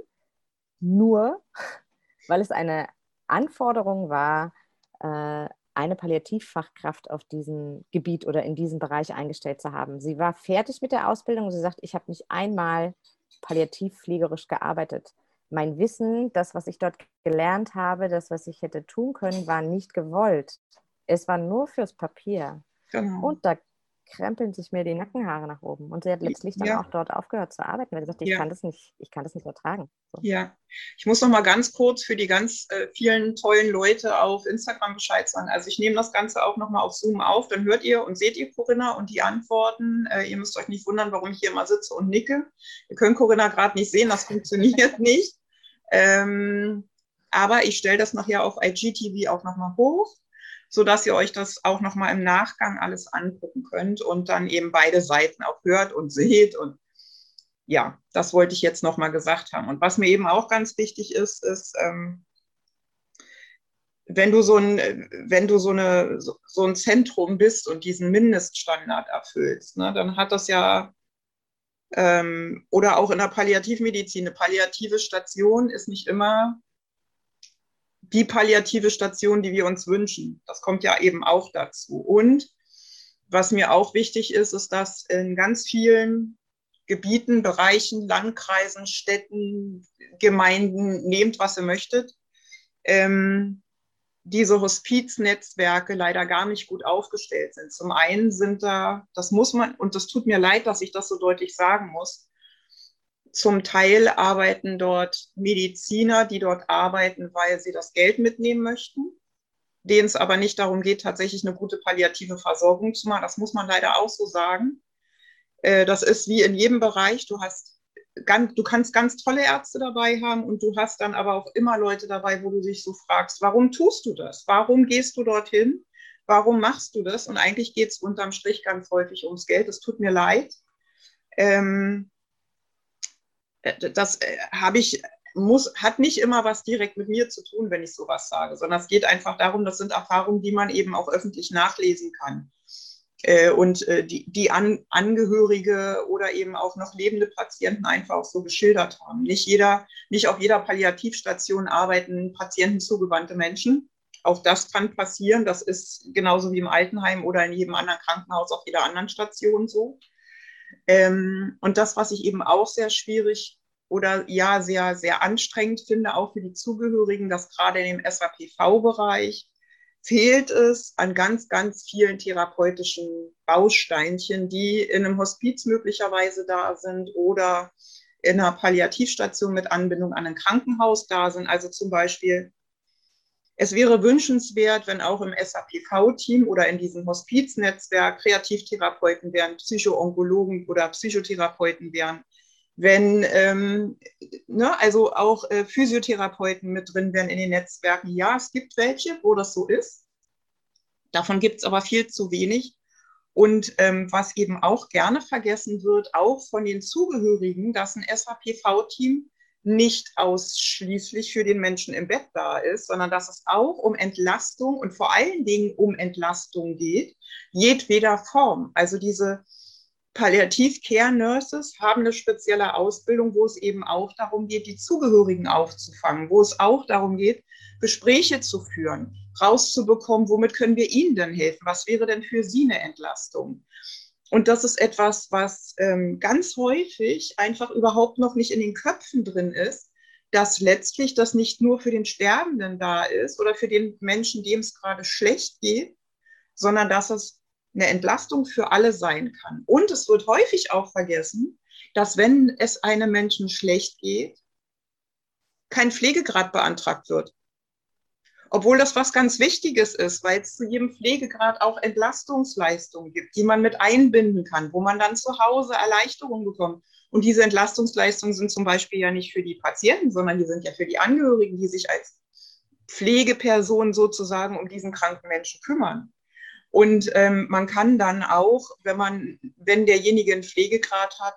nur weil es eine Anforderung war, äh, eine Palliativfachkraft auf diesem Gebiet oder in diesem Bereich eingestellt zu haben. Sie war fertig mit der Ausbildung und sie sagt, ich habe nicht einmal palliativpflegerisch gearbeitet mein Wissen, das, was ich dort gelernt habe, das, was ich hätte tun können, war nicht gewollt. Es war nur fürs Papier. Genau. Und da krempeln sich mir die Nackenhaare nach oben. Und sie hat letztlich dann ja. auch dort aufgehört zu arbeiten, weil sie sagte, ich ja. kann das nicht, ich kann das nicht ertragen. So. Ja, ich muss noch mal ganz kurz für die ganz äh, vielen tollen Leute auf Instagram Bescheid sagen. Also ich nehme das Ganze auch noch mal auf Zoom auf, dann hört ihr und seht ihr Corinna und die Antworten. Äh, ihr müsst euch nicht wundern, warum ich hier immer sitze und nicke. Ihr könnt Corinna gerade nicht sehen, das funktioniert nicht. Ähm, aber ich stelle das nachher auf IGTV auch noch mal hoch so dass ihr euch das auch nochmal im Nachgang alles angucken könnt und dann eben beide Seiten auch hört und seht. Und ja, das wollte ich jetzt nochmal gesagt haben. Und was mir eben auch ganz wichtig ist, ist, ähm, wenn du so ein, wenn du so, eine, so, ein Zentrum bist und diesen Mindeststandard erfüllst, ne, dann hat das ja, ähm, oder auch in der Palliativmedizin, eine palliative Station ist nicht immer die palliative Station, die wir uns wünschen. Das kommt ja eben auch dazu. Und was mir auch wichtig ist, ist, dass in ganz vielen Gebieten, Bereichen, Landkreisen, Städten, Gemeinden, nehmt, was ihr möchtet, ähm, diese Hospiznetzwerke leider gar nicht gut aufgestellt sind. Zum einen sind da, das muss man, und das tut mir leid, dass ich das so deutlich sagen muss, zum Teil arbeiten dort Mediziner, die dort arbeiten, weil sie das Geld mitnehmen möchten, denen es aber nicht darum geht, tatsächlich eine gute palliative Versorgung zu machen. Das muss man leider auch so sagen. Äh, das ist wie in jedem Bereich. Du hast ganz, du kannst ganz tolle Ärzte dabei haben und du hast dann aber auch immer Leute dabei, wo du dich so fragst, warum tust du das? Warum gehst du dorthin? Warum machst du das? Und eigentlich geht es unterm Strich ganz häufig ums Geld. Es tut mir leid. Ähm, äh, das äh, habe ich, muss, hat nicht immer was direkt mit mir zu tun, wenn ich sowas sage, sondern es geht einfach darum, das sind Erfahrungen, die man eben auch öffentlich nachlesen kann. äh, und äh, die, die An Angehörige oder eben auch noch lebende Patienten einfach auch so geschildert haben. Nicht jeder, nicht auf jeder Palliativstation arbeiten Patienten zugewandte Menschen. Auch das kann passieren. Das ist genauso wie im Altenheim oder in jedem anderen Krankenhaus auf jeder anderen Station so. Ähm, und das, was ich eben auch sehr schwierig oder ja sehr, sehr anstrengend finde, auch für die Zugehörigen, dass gerade in dem SAPV-Bereich fehlt es an ganz, ganz vielen therapeutischen Bausteinchen, die in einem Hospiz möglicherweise da sind oder in einer Palliativstation mit Anbindung an ein Krankenhaus da sind. Also zum Beispiel, es wäre wünschenswert, wenn auch im SAPV-Team oder in diesem Hospiznetzwerk Kreativtherapeuten wären, Psychoonkologen oder Psychotherapeuten wären, wenn ähm, ne, also auch äh, Physiotherapeuten mit drin wären in den Netzwerken. Ja, es gibt welche, wo das so ist. Davon gibt es aber viel zu wenig. Und ähm, was eben auch gerne vergessen wird, auch von den Zugehörigen, dass ein SAPV-Team nicht ausschließlich für den Menschen im Bett da ist, sondern dass es auch um Entlastung und vor allen Dingen um Entlastung geht, jedweder Form. Also diese Palliativ-Care-Nurses haben eine spezielle Ausbildung, wo es eben auch darum geht, die Zugehörigen aufzufangen, wo es auch darum geht, Gespräche zu führen, rauszubekommen, womit können wir ihnen denn helfen, was wäre denn für sie eine Entlastung. Und das ist etwas, was ähm, ganz häufig einfach überhaupt noch nicht in den Köpfen drin ist, dass letztlich das nicht nur für den Sterbenden da ist oder für den Menschen, dem es gerade schlecht geht, sondern dass es eine Entlastung für alle sein kann. Und es wird häufig auch vergessen, dass wenn es einem Menschen schlecht geht, kein Pflegegrad beantragt wird. Obwohl das was ganz Wichtiges ist, weil es zu jedem Pflegegrad auch Entlastungsleistungen gibt, die man mit einbinden kann, wo man dann zu Hause Erleichterung bekommt. Und diese Entlastungsleistungen sind zum Beispiel ja nicht für die Patienten, sondern die sind ja für die Angehörigen, die sich als Pflegeperson sozusagen um diesen kranken Menschen kümmern. Und ähm, man kann dann auch, wenn man, wenn derjenige einen Pflegegrad hat,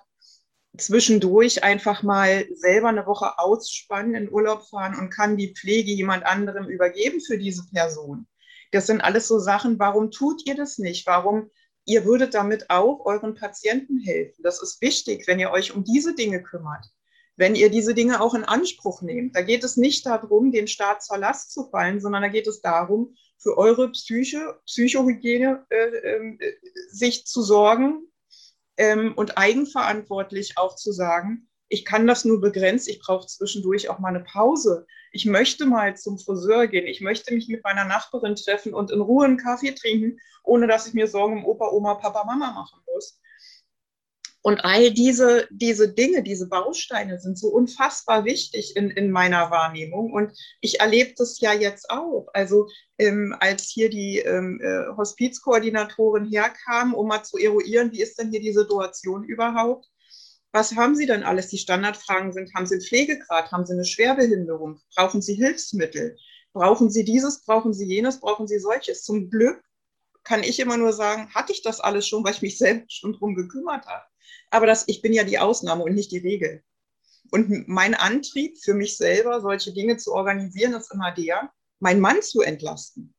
zwischendurch einfach mal selber eine Woche ausspannen, in Urlaub fahren und kann die Pflege jemand anderem übergeben für diese Person. Das sind alles so Sachen, warum tut ihr das nicht? Warum ihr würdet damit auch euren Patienten helfen? Das ist wichtig, wenn ihr euch um diese Dinge kümmert. Wenn ihr diese Dinge auch in Anspruch nehmt. Da geht es nicht darum, den Staat zur Last zu fallen, sondern da geht es darum, für eure Psyche, Psychohygiene äh, äh, sich zu sorgen ähm, und eigenverantwortlich auch zu sagen, ich kann das nur begrenzt, ich brauche zwischendurch auch mal eine Pause. Ich möchte mal zum Friseur gehen, ich möchte mich mit meiner Nachbarin treffen und in Ruhe einen Kaffee trinken, ohne dass ich mir Sorgen um Opa, Oma, Papa, Mama machen muss. Und all diese, diese Dinge, diese Bausteine sind so unfassbar wichtig in, in meiner Wahrnehmung. Und ich erlebe das ja jetzt auch. Also ähm, als hier die ähm, äh, Hospizkoordinatorin herkam, um mal zu eruieren, wie ist denn hier die Situation überhaupt? Was haben Sie denn alles? Die Standardfragen sind, haben Sie einen Pflegegrad? Haben Sie eine Schwerbehinderung? Brauchen Sie Hilfsmittel? Brauchen Sie dieses? Brauchen Sie jenes? Brauchen Sie solches? Zum Glück kann ich immer nur sagen, hatte ich das alles schon, weil ich mich selbst schon drum gekümmert habe. Aber das, ich bin ja die Ausnahme und nicht die Regel. Und mein Antrieb für mich selber, solche Dinge zu organisieren, ist immer der, meinen Mann zu entlasten.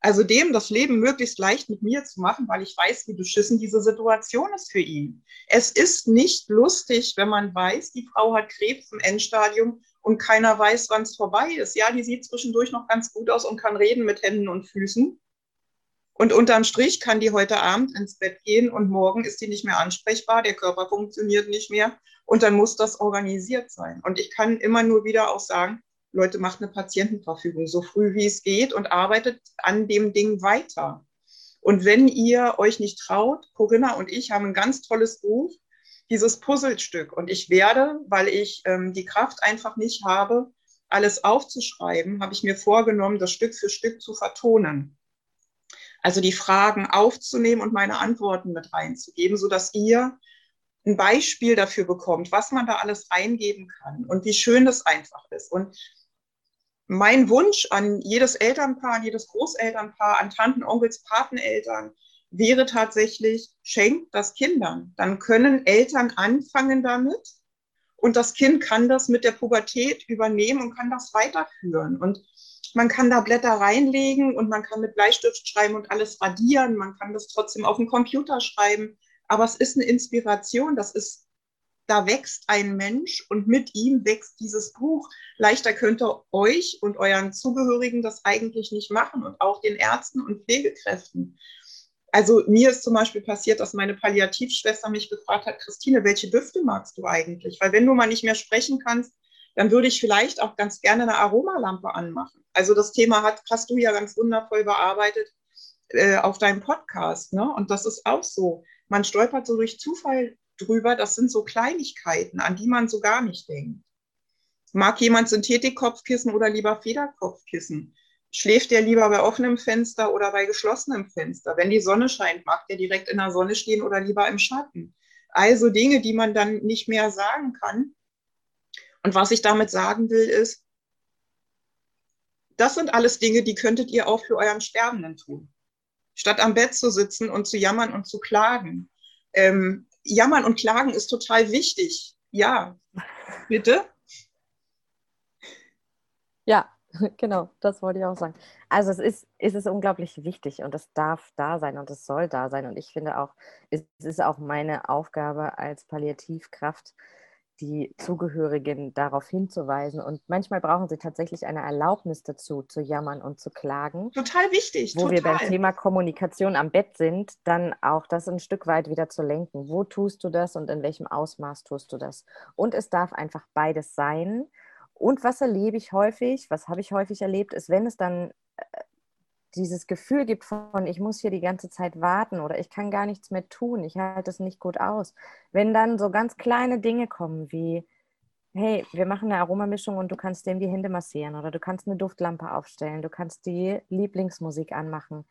Also dem das Leben möglichst leicht mit mir zu machen, weil ich weiß, wie beschissen diese Situation ist für ihn. Es ist nicht lustig, wenn man weiß, die Frau hat Krebs im Endstadium und keiner weiß, wann es vorbei ist. Ja, die sieht zwischendurch noch ganz gut aus und kann reden mit Händen und Füßen. Und unterm Strich kann die heute Abend ins Bett gehen und morgen ist die nicht mehr ansprechbar, der Körper funktioniert nicht mehr und dann muss das organisiert sein. Und ich kann immer nur wieder auch sagen, Leute, macht eine Patientenverfügung so früh wie es geht und arbeitet an dem Ding weiter. Und wenn ihr euch nicht traut, Corinna und ich haben ein ganz tolles Buch, dieses Puzzlestück. Und ich werde, weil ich ähm, die Kraft einfach nicht habe, alles aufzuschreiben, habe ich mir vorgenommen, das Stück für Stück zu vertonen. Also die Fragen aufzunehmen und meine Antworten mit reinzugeben, sodass ihr ein Beispiel dafür bekommt, was man da alles reingeben kann und wie schön das einfach ist. Und mein Wunsch an jedes Elternpaar, an jedes Großelternpaar, an Tanten, Onkels, Pateneltern wäre tatsächlich, schenkt das Kindern. Dann können Eltern anfangen damit Und das Kind kann das mit der Pubertät übernehmen und kann das weiterführen. Und man kann da Blätter reinlegen und man kann mit Bleistift schreiben und alles radieren. Man kann das trotzdem auf dem Computer schreiben. Aber es ist eine Inspiration. Das ist, da wächst ein Mensch und mit ihm wächst dieses Buch. Leichter könnt ihr euch und euren Zugehörigen das eigentlich nicht machen und auch den Ärzten und Pflegekräften. Also mir ist zum Beispiel passiert, dass meine Palliativschwester mich gefragt hat, Christine, welche Düfte magst du eigentlich? Weil wenn du mal nicht mehr sprechen kannst, dann würde ich vielleicht auch ganz gerne eine Aromalampe anmachen. Also das Thema hat, hast du ja ganz wundervoll bearbeitet äh, auf deinem Podcast. Ne? Und das ist auch so. Man stolpert so durch Zufall drüber. Das sind so Kleinigkeiten, an die man so gar nicht denkt. Mag jemand Synthetikkopfkissen oder lieber Federkopfkissen? Schläft der lieber bei offenem Fenster oder bei geschlossenem Fenster? Wenn die Sonne scheint, mag der direkt in der Sonne stehen oder lieber im Schatten? Also Dinge, die man dann nicht mehr sagen kann, und was ich damit sagen will, ist, das sind alles Dinge, die könntet ihr auch für euren Sterbenden tun. Statt am Bett zu sitzen und zu jammern und zu klagen. Ähm, jammern und klagen ist total wichtig. Ja, bitte? Ja, genau, das wollte ich auch sagen. Also es ist, es ist unglaublich wichtig und es darf da sein und es soll da sein. Und ich finde auch, es ist auch meine Aufgabe als Palliativkraft, die Zugehörigen darauf hinzuweisen. Und manchmal brauchen sie tatsächlich eine Erlaubnis dazu, zu jammern und zu klagen. Total wichtig. Wo total. wir beim Thema Kommunikation am Bett sind, dann auch das ein Stück weit wieder zu lenken. Wo tust du das und in welchem Ausmaß tust du das? Und es darf einfach beides sein. Und was erlebe ich häufig, was habe ich häufig erlebt, ist, wenn es dann äh, dieses Gefühl gibt von, ich muss hier die ganze Zeit warten oder ich kann gar nichts mehr tun, ich halte es nicht gut aus. Wenn dann so ganz kleine Dinge kommen wie, hey, wir machen eine Aromamischung und du kannst dem die Hände massieren oder du kannst eine Duftlampe aufstellen, du kannst die Lieblingsmusik anmachen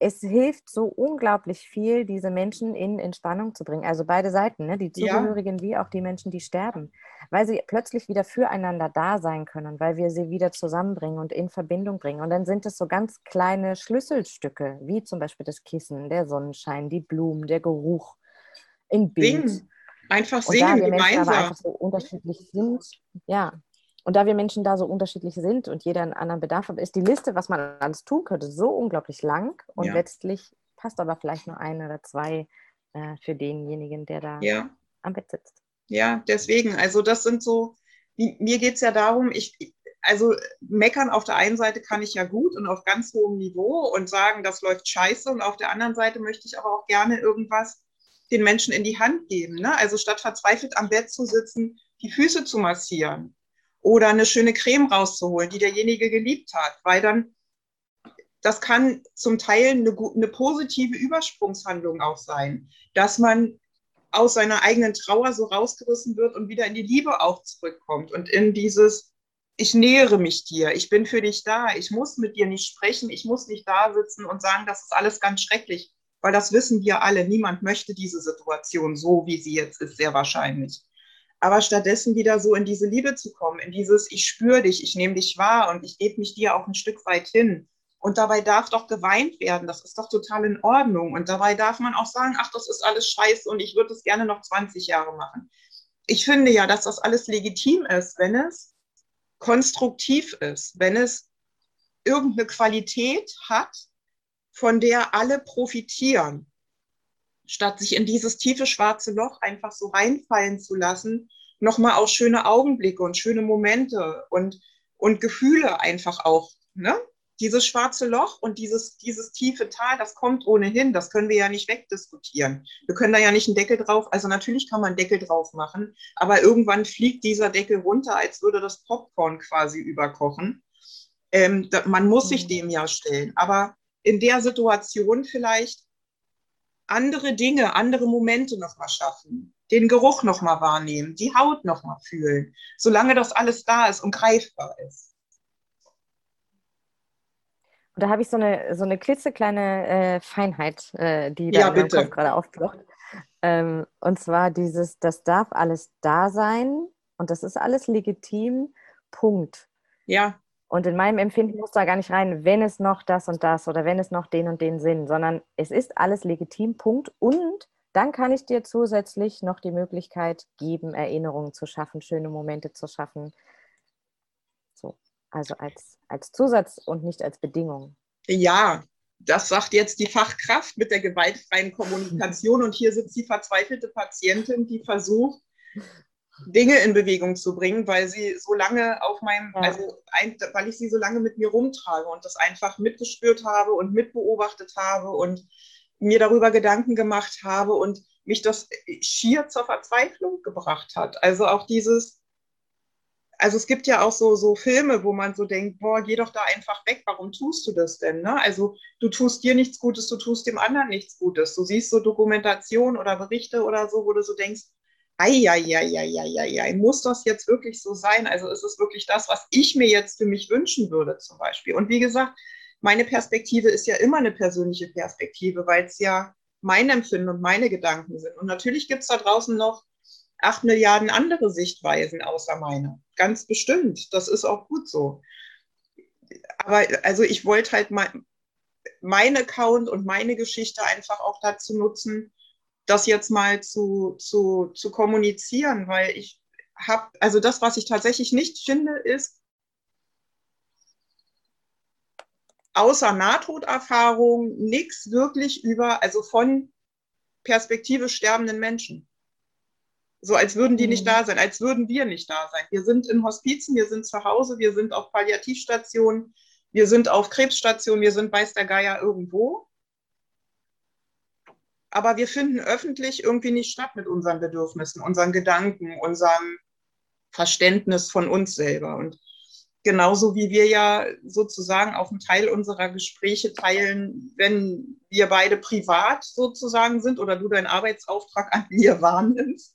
es hilft so unglaublich viel, diese Menschen in Entspannung zu bringen. Also beide Seiten, ne? die Zugehörigen ja. wie auch die Menschen, die sterben, weil sie plötzlich wieder füreinander da sein können, weil wir sie wieder zusammenbringen und in Verbindung bringen. Und dann sind es so ganz kleine Schlüsselstücke, wie zum Beispiel das Kissen, der Sonnenschein, die Blumen, der Geruch im Bild. Singen. Einfach singen, und da wir gemeinsam. Menschen aber einfach so unterschiedlich sind, ja, und da wir Menschen da so unterschiedlich sind und jeder einen anderen Bedarf hat, ist die Liste, was man alles tun könnte, so unglaublich lang. Und ja. letztlich passt aber vielleicht nur ein oder zwei äh, für denjenigen, der da ja. am Bett sitzt. Ja, deswegen, also das sind so, mir geht es ja darum, ich, also meckern auf der einen Seite kann ich ja gut und auf ganz hohem Niveau und sagen, das läuft scheiße. Und auf der anderen Seite möchte ich aber auch gerne irgendwas den Menschen in die Hand geben. Ne? Also statt verzweifelt am Bett zu sitzen, die Füße zu massieren oder eine schöne Creme rauszuholen, die derjenige geliebt hat, weil dann das kann zum Teil eine, eine positive Übersprungshandlung auch sein, dass man aus seiner eigenen Trauer so rausgerissen wird und wieder in die Liebe auch zurückkommt und in dieses, ich nähere mich dir, ich bin für dich da, ich muss mit dir nicht sprechen, ich muss nicht da sitzen und sagen, das ist alles ganz schrecklich, weil das wissen wir alle, niemand möchte diese Situation so, wie sie jetzt ist, sehr wahrscheinlich aber stattdessen wieder so in diese Liebe zu kommen, in dieses, ich spüre dich, ich nehme dich wahr und ich gebe mich dir auch ein Stück weit hin. Und dabei darf doch geweint werden, das ist doch total in Ordnung. Und dabei darf man auch sagen, ach, das ist alles scheiße und ich würde es gerne noch 20 Jahre machen. Ich finde ja, dass das alles legitim ist, wenn es konstruktiv ist, wenn es irgendeine Qualität hat, von der alle profitieren statt sich in dieses tiefe schwarze Loch einfach so reinfallen zu lassen, nochmal auch schöne Augenblicke und schöne Momente und, und Gefühle einfach auch. Ne? Dieses schwarze Loch und dieses, dieses tiefe Tal, das kommt ohnehin, das können wir ja nicht wegdiskutieren. Wir können da ja nicht einen Deckel drauf, also natürlich kann man einen Deckel drauf machen, aber irgendwann fliegt dieser Deckel runter, als würde das Popcorn quasi überkochen. Ähm, da, man muss sich mhm. dem ja stellen, aber in der Situation vielleicht andere Dinge, andere Momente nochmal schaffen, den Geruch nochmal wahrnehmen, die Haut nochmal fühlen, solange das alles da ist und greifbar ist. Und da habe ich so eine, so eine klitzekleine äh, Feinheit, äh, die da ja, in Kopf gerade aufploppt. Ähm, und zwar dieses, das darf alles da sein und das ist alles legitim, Punkt. Ja. Und in meinem Empfinden muss da gar nicht rein, wenn es noch das und das oder wenn es noch den und den Sinn, sondern es ist alles legitim, Punkt. Und dann kann ich dir zusätzlich noch die Möglichkeit geben, Erinnerungen zu schaffen, schöne Momente zu schaffen. So, also als, als Zusatz und nicht als Bedingung. Ja, das sagt jetzt die Fachkraft mit der gewaltfreien Kommunikation. Und hier sitzt die verzweifelte Patientin, die versucht, Dinge in Bewegung zu bringen, weil sie so lange auf meinem, ja. also ein, weil ich sie so lange mit mir rumtrage und das einfach mitgespürt habe und mitbeobachtet habe und mir darüber Gedanken gemacht habe und mich das schier zur Verzweiflung gebracht hat. Also auch dieses, also es gibt ja auch so, so Filme, wo man so denkt, boah, geh doch da einfach weg, warum tust du das denn? Ne? Also du tust dir nichts Gutes, du tust dem anderen nichts Gutes. Du siehst so Dokumentation oder Berichte oder so, wo du so denkst, ei, muss das jetzt wirklich so sein? Also ist es wirklich das, was ich mir jetzt für mich wünschen würde zum Beispiel? Und wie gesagt, meine Perspektive ist ja immer eine persönliche Perspektive, weil es ja mein Empfinden und meine Gedanken sind. Und natürlich gibt es da draußen noch acht Milliarden andere Sichtweisen außer meine. Ganz bestimmt. Das ist auch gut so. Aber also ich wollte halt mein, mein Account und meine Geschichte einfach auch dazu nutzen, das jetzt mal zu, zu, zu kommunizieren, weil ich habe, also das, was ich tatsächlich nicht finde, ist, außer Nahtoderfahrung nichts wirklich über, also von Perspektive sterbenden Menschen. So als würden die mhm. nicht da sein, als würden wir nicht da sein. Wir sind in Hospizen, wir sind zu Hause, wir sind auf Palliativstationen, wir sind auf Krebsstationen, wir sind weiß der Geier irgendwo aber wir finden öffentlich irgendwie nicht statt mit unseren Bedürfnissen, unseren Gedanken, unserem Verständnis von uns selber. Und genauso wie wir ja sozusagen auch einen Teil unserer Gespräche teilen, wenn wir beide privat sozusagen sind oder du deinen Arbeitsauftrag an mir wahrnimmst.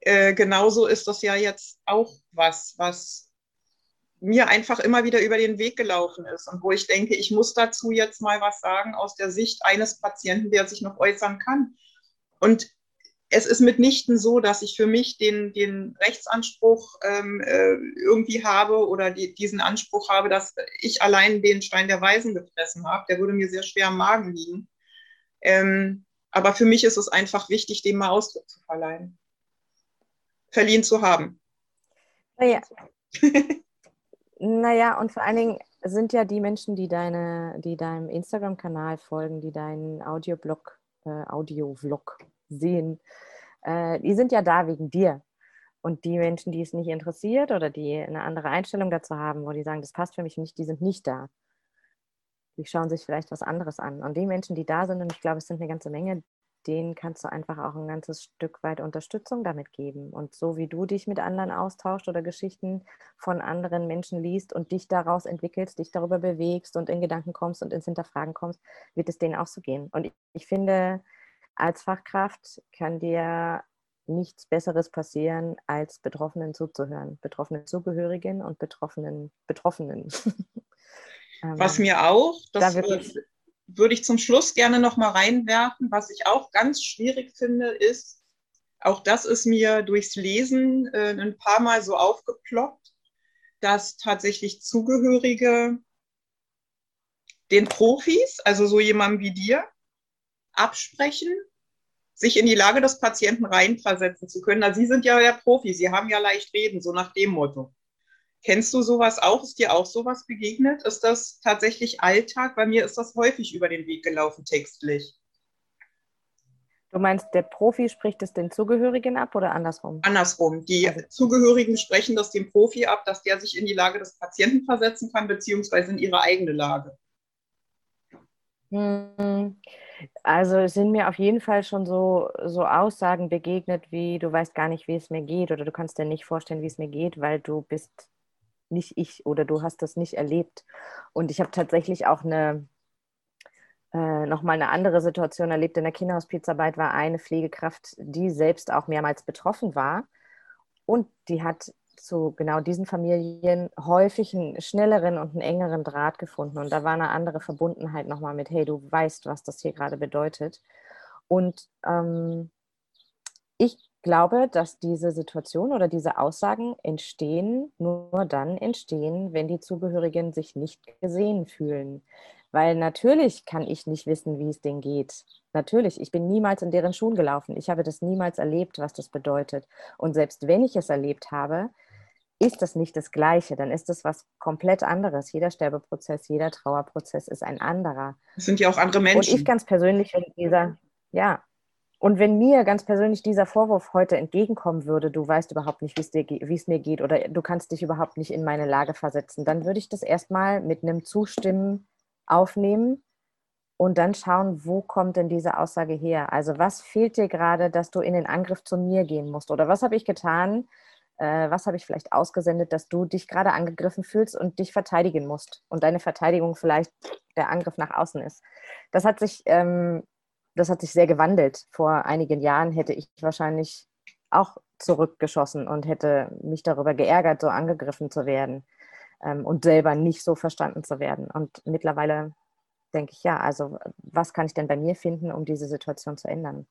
Äh, genauso ist das ja jetzt auch was, was mir einfach immer wieder über den Weg gelaufen ist und wo ich denke, ich muss dazu jetzt mal was sagen aus der Sicht eines Patienten, der sich noch äußern kann. Und es ist mitnichten so, dass ich für mich den, den Rechtsanspruch ähm, äh, irgendwie habe oder die, diesen Anspruch habe, dass ich allein den Stein der Weisen gefressen habe. Der würde mir sehr schwer am Magen liegen. Ähm, aber für mich ist es einfach wichtig, dem mal Ausdruck zu verleihen. Verliehen zu haben. Naja. Naja, und vor allen Dingen sind ja die Menschen, die deine, die deinem Instagram-Kanal folgen, die deinen Audioblog, äh, Audiovlog sehen, äh, die sind ja da wegen dir. Und die Menschen, die es nicht interessiert oder die eine andere Einstellung dazu haben, wo die sagen, das passt für mich nicht, die sind nicht da. Die schauen sich vielleicht was anderes an. Und die Menschen, die da sind, und ich glaube, es sind eine ganze Menge, denen kannst du einfach auch ein ganzes Stück weit Unterstützung damit geben. Und so wie du dich mit anderen austauscht oder Geschichten von anderen Menschen liest und dich daraus entwickelst, dich darüber bewegst und in Gedanken kommst und ins Hinterfragen kommst, wird es denen auch so gehen. Und ich, ich finde, als Fachkraft kann dir nichts Besseres passieren, als Betroffenen zuzuhören. Betroffenen Zugehörigen und Betroffenen Betroffenen. Was mir auch, das da wirklich, würde ich zum Schluss gerne noch mal reinwerfen. Was ich auch ganz schwierig finde, ist, auch das ist mir durchs Lesen äh, ein paar Mal so aufgeploppt, dass tatsächlich Zugehörige den Profis, also so jemandem wie dir, absprechen, sich in die Lage des Patienten reinversetzen zu können. Na, Sie sind ja der Profi, Sie haben ja leicht reden, so nach dem Motto. Kennst du sowas auch? Ist dir auch sowas begegnet? Ist das tatsächlich Alltag? Bei mir ist das häufig über den Weg gelaufen, textlich. Du meinst, der Profi spricht es den Zugehörigen ab oder andersrum? Andersrum. Die also. Zugehörigen sprechen das dem Profi ab, dass der sich in die Lage des Patienten versetzen kann, beziehungsweise in ihre eigene Lage. Hm. Also es sind mir auf jeden Fall schon so, so Aussagen begegnet, wie du weißt gar nicht, wie es mir geht oder du kannst dir nicht vorstellen, wie es mir geht, weil du bist nicht ich oder du hast das nicht erlebt. Und ich habe tatsächlich auch eine äh, nochmal eine andere Situation erlebt. In der Kinderhospizarbeit war eine Pflegekraft, die selbst auch mehrmals betroffen war. Und die hat zu genau diesen Familien häufig einen schnelleren und einen engeren Draht gefunden. Und da war eine andere Verbundenheit nochmal mit, hey, du weißt, was das hier gerade bedeutet. Und ähm, ich glaube, dass diese Situation oder diese Aussagen entstehen, nur dann entstehen, wenn die Zugehörigen sich nicht gesehen fühlen. Weil natürlich kann ich nicht wissen, wie es denen geht. Natürlich, ich bin niemals in deren Schuhen gelaufen. Ich habe das niemals erlebt, was das bedeutet. Und selbst wenn ich es erlebt habe, ist das nicht das Gleiche. Dann ist das was komplett anderes. Jeder Sterbeprozess, jeder Trauerprozess ist ein anderer. Es sind ja auch andere Menschen. Und ich ganz persönlich, wenn dieser, ja, und wenn mir ganz persönlich dieser Vorwurf heute entgegenkommen würde, du weißt überhaupt nicht, wie es mir geht oder du kannst dich überhaupt nicht in meine Lage versetzen, dann würde ich das erstmal mit einem Zustimmen aufnehmen und dann schauen, wo kommt denn diese Aussage her? Also was fehlt dir gerade, dass du in den Angriff zu mir gehen musst? Oder was habe ich getan? Äh, was habe ich vielleicht ausgesendet, dass du dich gerade angegriffen fühlst und dich verteidigen musst und deine Verteidigung vielleicht der Angriff nach außen ist? Das hat sich ähm, das hat sich sehr gewandelt. Vor einigen Jahren hätte ich wahrscheinlich auch zurückgeschossen und hätte mich darüber geärgert, so angegriffen zu werden ähm, und selber nicht so verstanden zu werden. Und mittlerweile denke ich, ja, also was kann ich denn bei mir finden, um diese Situation zu ändern?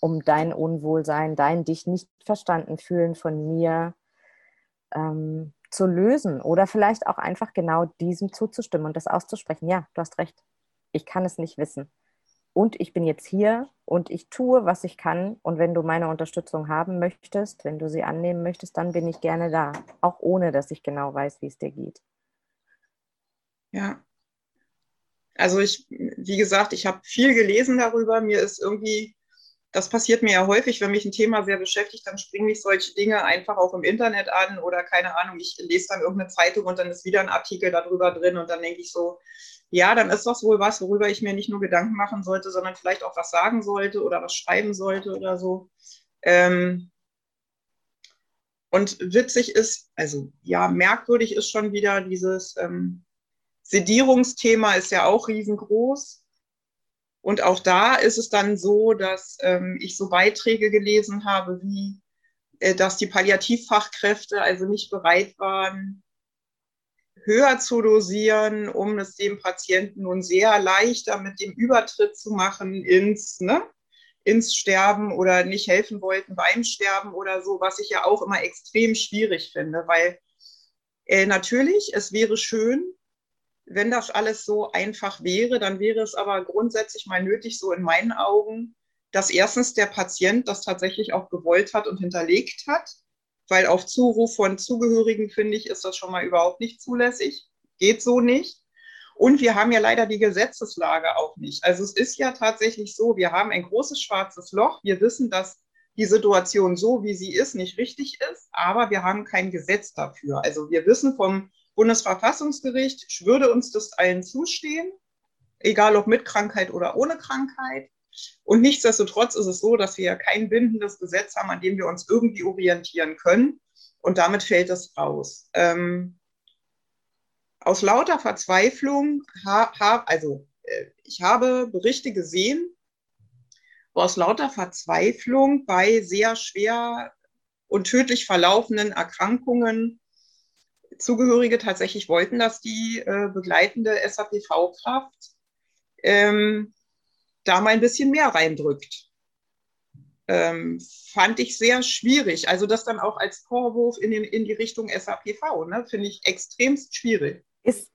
Um dein Unwohlsein, dein dich nicht verstanden fühlen von mir ähm, zu lösen oder vielleicht auch einfach genau diesem zuzustimmen und das auszusprechen. Ja, du hast recht. Ich kann es nicht wissen und ich bin jetzt hier und ich tue, was ich kann. Und wenn du meine Unterstützung haben möchtest, wenn du sie annehmen möchtest, dann bin ich gerne da, auch ohne dass ich genau weiß, wie es dir geht. Ja. Also ich, wie gesagt, ich habe viel gelesen darüber. Mir ist irgendwie, das passiert mir ja häufig, wenn mich ein Thema sehr beschäftigt, dann springen mich solche Dinge einfach auch im Internet an oder keine Ahnung, ich lese dann irgendeine Zeitung und dann ist wieder ein Artikel darüber drin und dann denke ich so, ja, dann ist das wohl was, worüber ich mir nicht nur Gedanken machen sollte, sondern vielleicht auch was sagen sollte oder was schreiben sollte oder so. Ähm und witzig ist, also ja, merkwürdig ist schon wieder dieses ähm, Sedierungsthema ist ja auch riesengroß. Und auch da ist es dann so, dass ähm, ich so Beiträge gelesen habe, wie äh, dass die Palliativfachkräfte also nicht bereit waren, höher zu dosieren, um es dem Patienten nun sehr leichter mit dem Übertritt zu machen ins, ne, ins Sterben oder nicht helfen wollten beim Sterben oder so, was ich ja auch immer extrem schwierig finde, weil äh, natürlich, es wäre schön, wenn das alles so einfach wäre, dann wäre es aber grundsätzlich mal nötig, so in meinen Augen, dass erstens der Patient das tatsächlich auch gewollt hat und hinterlegt hat weil auf Zuruf von Zugehörigen, finde ich, ist das schon mal überhaupt nicht zulässig. Geht so nicht. Und wir haben ja leider die Gesetzeslage auch nicht. Also es ist ja tatsächlich so, wir haben ein großes schwarzes Loch. Wir wissen, dass die Situation so, wie sie ist, nicht richtig ist, aber wir haben kein Gesetz dafür. Also wir wissen vom Bundesverfassungsgericht, würde uns das allen zustehen, egal ob mit Krankheit oder ohne Krankheit. Und nichtsdestotrotz ist es so, dass wir kein bindendes Gesetz haben, an dem wir uns irgendwie orientieren können. Und damit fällt es raus. Ähm, aus lauter Verzweiflung, ha, ha, also äh, ich habe Berichte gesehen, wo aus lauter Verzweiflung bei sehr schwer und tödlich verlaufenden Erkrankungen Zugehörige tatsächlich wollten, dass die äh, begleitende SAPV-Kraft ähm, da mal ein bisschen mehr reindrückt. Ähm, fand ich sehr schwierig. Also das dann auch als Vorwurf in, den, in die Richtung SAPV, ne, finde ich extremst schwierig. Ist,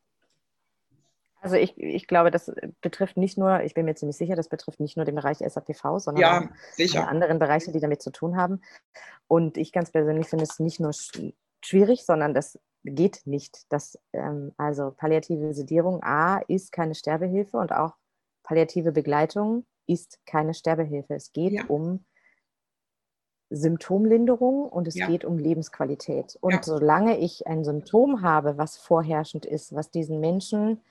also ich, ich glaube, das betrifft nicht nur, ich bin mir ziemlich sicher, das betrifft nicht nur den Bereich SAPV, sondern ja, auch sicher. anderen Bereiche, die damit zu tun haben. Und ich ganz persönlich finde es nicht nur schwierig, sondern das geht nicht. Das, ähm, also palliative Sedierung A ist keine Sterbehilfe und auch palliative Begleitung ist keine Sterbehilfe. Es geht ja. um Symptomlinderung und es ja. geht um Lebensqualität. Und ja. solange ich ein Symptom habe, was vorherrschend ist, was diesen Menschen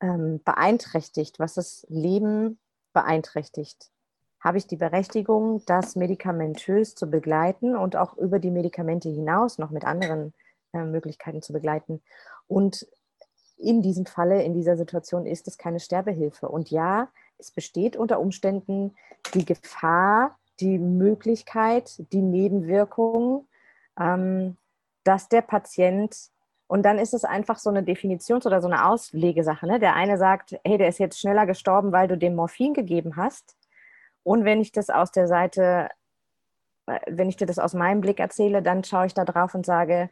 ähm, beeinträchtigt, was das Leben beeinträchtigt, habe ich die Berechtigung, das medikamentös zu begleiten und auch über die Medikamente hinaus noch mit anderen Möglichkeiten zu begleiten. Und in diesem Falle, in dieser Situation ist es keine Sterbehilfe. Und ja, es besteht unter Umständen die Gefahr, die Möglichkeit, die Nebenwirkung, ähm, dass der Patient, und dann ist es einfach so eine Definitions- oder so eine Auslegesache. Ne? Der eine sagt, hey, der ist jetzt schneller gestorben, weil du dem Morphin gegeben hast. Und wenn ich das aus der Seite, äh, wenn ich dir das aus meinem Blick erzähle, dann schaue ich da drauf und sage,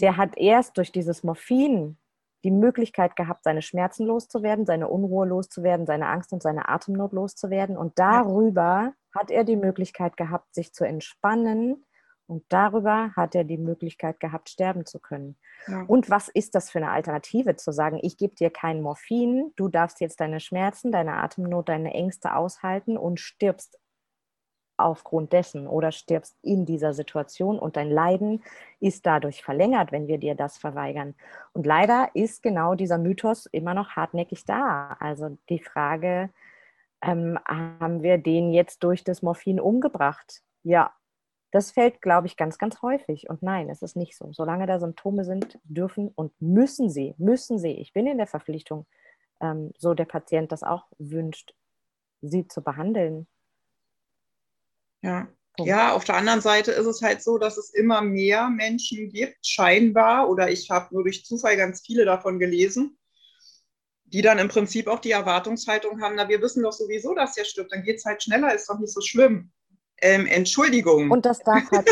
der hat erst durch dieses Morphin die Möglichkeit gehabt, seine Schmerzen loszuwerden, seine Unruhe loszuwerden, seine Angst und seine Atemnot loszuwerden. Und darüber ja. hat er die Möglichkeit gehabt, sich zu entspannen. Und darüber hat er die Möglichkeit gehabt, sterben zu können. Ja. Und was ist das für eine Alternative, zu sagen, ich gebe dir kein Morphin, du darfst jetzt deine Schmerzen, deine Atemnot, deine Ängste aushalten und stirbst aufgrund dessen oder stirbst in dieser Situation und dein Leiden ist dadurch verlängert, wenn wir dir das verweigern. Und leider ist genau dieser Mythos immer noch hartnäckig da. Also die Frage, ähm, haben wir den jetzt durch das Morphin umgebracht? Ja, das fällt, glaube ich, ganz, ganz häufig. Und nein, es ist nicht so. Solange da Symptome sind, dürfen und müssen sie, müssen sie, ich bin in der Verpflichtung, ähm, so der Patient das auch wünscht, sie zu behandeln, ja. Ja, auf der anderen Seite ist es halt so, dass es immer mehr Menschen gibt, scheinbar, oder ich habe nur durch Zufall ganz viele davon gelesen, die dann im Prinzip auch die Erwartungshaltung haben, na, wir wissen doch sowieso, dass der stirbt, dann geht es halt schneller, ist doch nicht so schlimm. Ähm, Entschuldigung. Und das darf halt,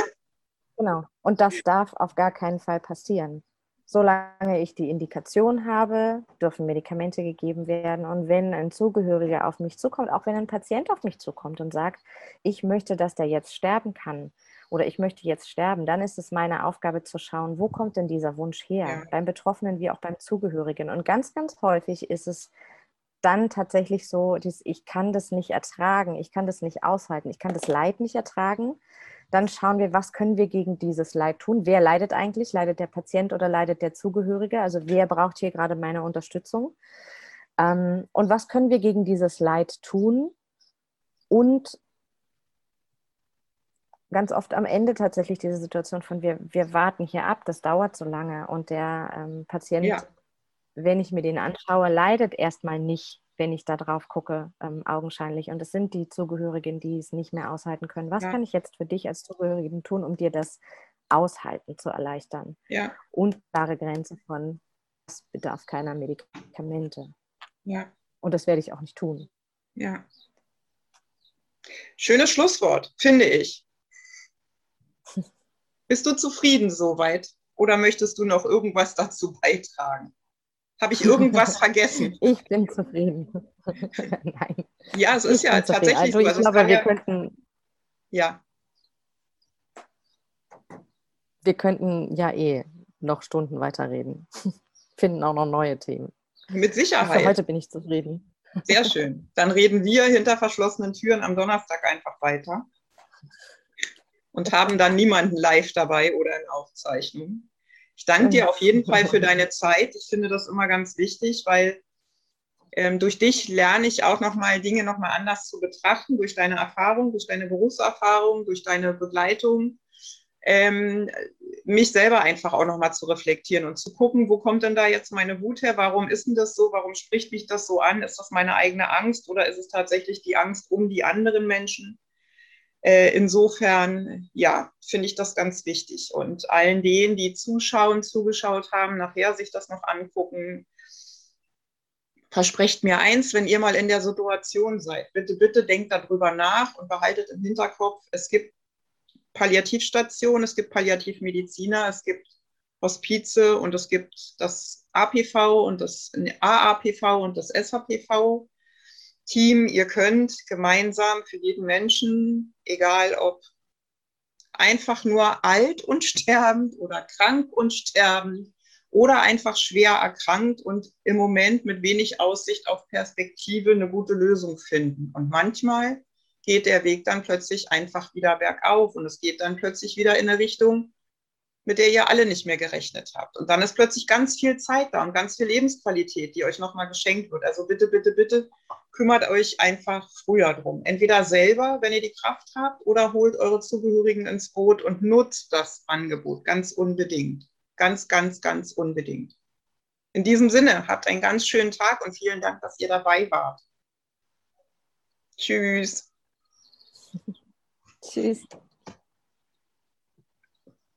genau, und das darf auf gar keinen Fall passieren. Solange ich die Indikation habe, dürfen Medikamente gegeben werden. Und wenn ein Zugehöriger auf mich zukommt, auch wenn ein Patient auf mich zukommt und sagt, ich möchte, dass der jetzt sterben kann oder ich möchte jetzt sterben, dann ist es meine Aufgabe zu schauen, wo kommt denn dieser Wunsch her? Ja. Beim Betroffenen wie auch beim Zugehörigen. Und ganz, ganz häufig ist es dann tatsächlich so, ich kann das nicht ertragen, ich kann das nicht aushalten, ich kann das Leid nicht ertragen dann schauen wir, was können wir gegen dieses Leid tun? Wer leidet eigentlich? Leidet der Patient oder leidet der Zugehörige? Also wer braucht hier gerade meine Unterstützung? Ähm, und was können wir gegen dieses Leid tun? Und ganz oft am Ende tatsächlich diese Situation von wir, wir warten hier ab, das dauert so lange und der ähm, Patient, ja. wenn ich mir den anschaue, leidet erstmal nicht wenn ich da drauf gucke, ähm, augenscheinlich. Und es sind die Zugehörigen, die es nicht mehr aushalten können. Was ja. kann ich jetzt für dich als Zugehörigen tun, um dir das Aushalten zu erleichtern? Ja. Und klare Grenze von, es bedarf keiner Medikamente. Ja. Und das werde ich auch nicht tun. Ja. Schönes Schlusswort, finde ich. Bist du zufrieden soweit? Oder möchtest du noch irgendwas dazu beitragen? Habe ich irgendwas vergessen? Ich bin zufrieden. Nein. Ja, es ist ja tatsächlich also so. Also ich glaube, wir ja, könnten. Ja. Wir könnten ja eh noch Stunden weiterreden. Finden auch noch neue Themen. Mit Sicherheit. Für heute bin ich zufrieden. Sehr schön. Dann reden wir hinter verschlossenen Türen am Donnerstag einfach weiter und haben dann niemanden live dabei oder in Aufzeichnung. Ich danke dir auf jeden Fall für deine Zeit. Ich finde das immer ganz wichtig, weil ähm, durch dich lerne ich auch nochmal Dinge nochmal anders zu betrachten, durch deine Erfahrung, durch deine Berufserfahrung, durch deine Begleitung, ähm, mich selber einfach auch nochmal zu reflektieren und zu gucken, wo kommt denn da jetzt meine Wut her? Warum ist denn das so? Warum spricht mich das so an? Ist das meine eigene Angst oder ist es tatsächlich die Angst um die anderen Menschen? Äh, insofern, ja, finde ich das ganz wichtig. Und allen denen, die zuschauen, zugeschaut haben, nachher sich das noch angucken, versprecht mir eins, wenn ihr mal in der Situation seid, bitte, bitte denkt darüber nach und behaltet im Hinterkopf, es gibt Palliativstationen, es gibt Palliativmediziner, es gibt Hospize und es gibt das APV und das AAPV und das SHPV. Team, ihr könnt gemeinsam für jeden Menschen, egal ob einfach nur alt und sterbend oder krank und sterbend oder einfach schwer erkrankt und im Moment mit wenig Aussicht auf Perspektive eine gute Lösung finden. Und manchmal geht der Weg dann plötzlich einfach wieder bergauf und es geht dann plötzlich wieder in eine Richtung, mit der ihr alle nicht mehr gerechnet habt. Und dann ist plötzlich ganz viel Zeit da und ganz viel Lebensqualität, die euch nochmal geschenkt wird. Also bitte, bitte, bitte kümmert euch einfach früher drum. Entweder selber, wenn ihr die Kraft habt, oder holt eure Zugehörigen ins Boot und nutzt das Angebot ganz unbedingt. Ganz, ganz, ganz unbedingt. In diesem Sinne, habt einen ganz schönen Tag und vielen Dank, dass ihr dabei wart. Tschüss. Tschüss.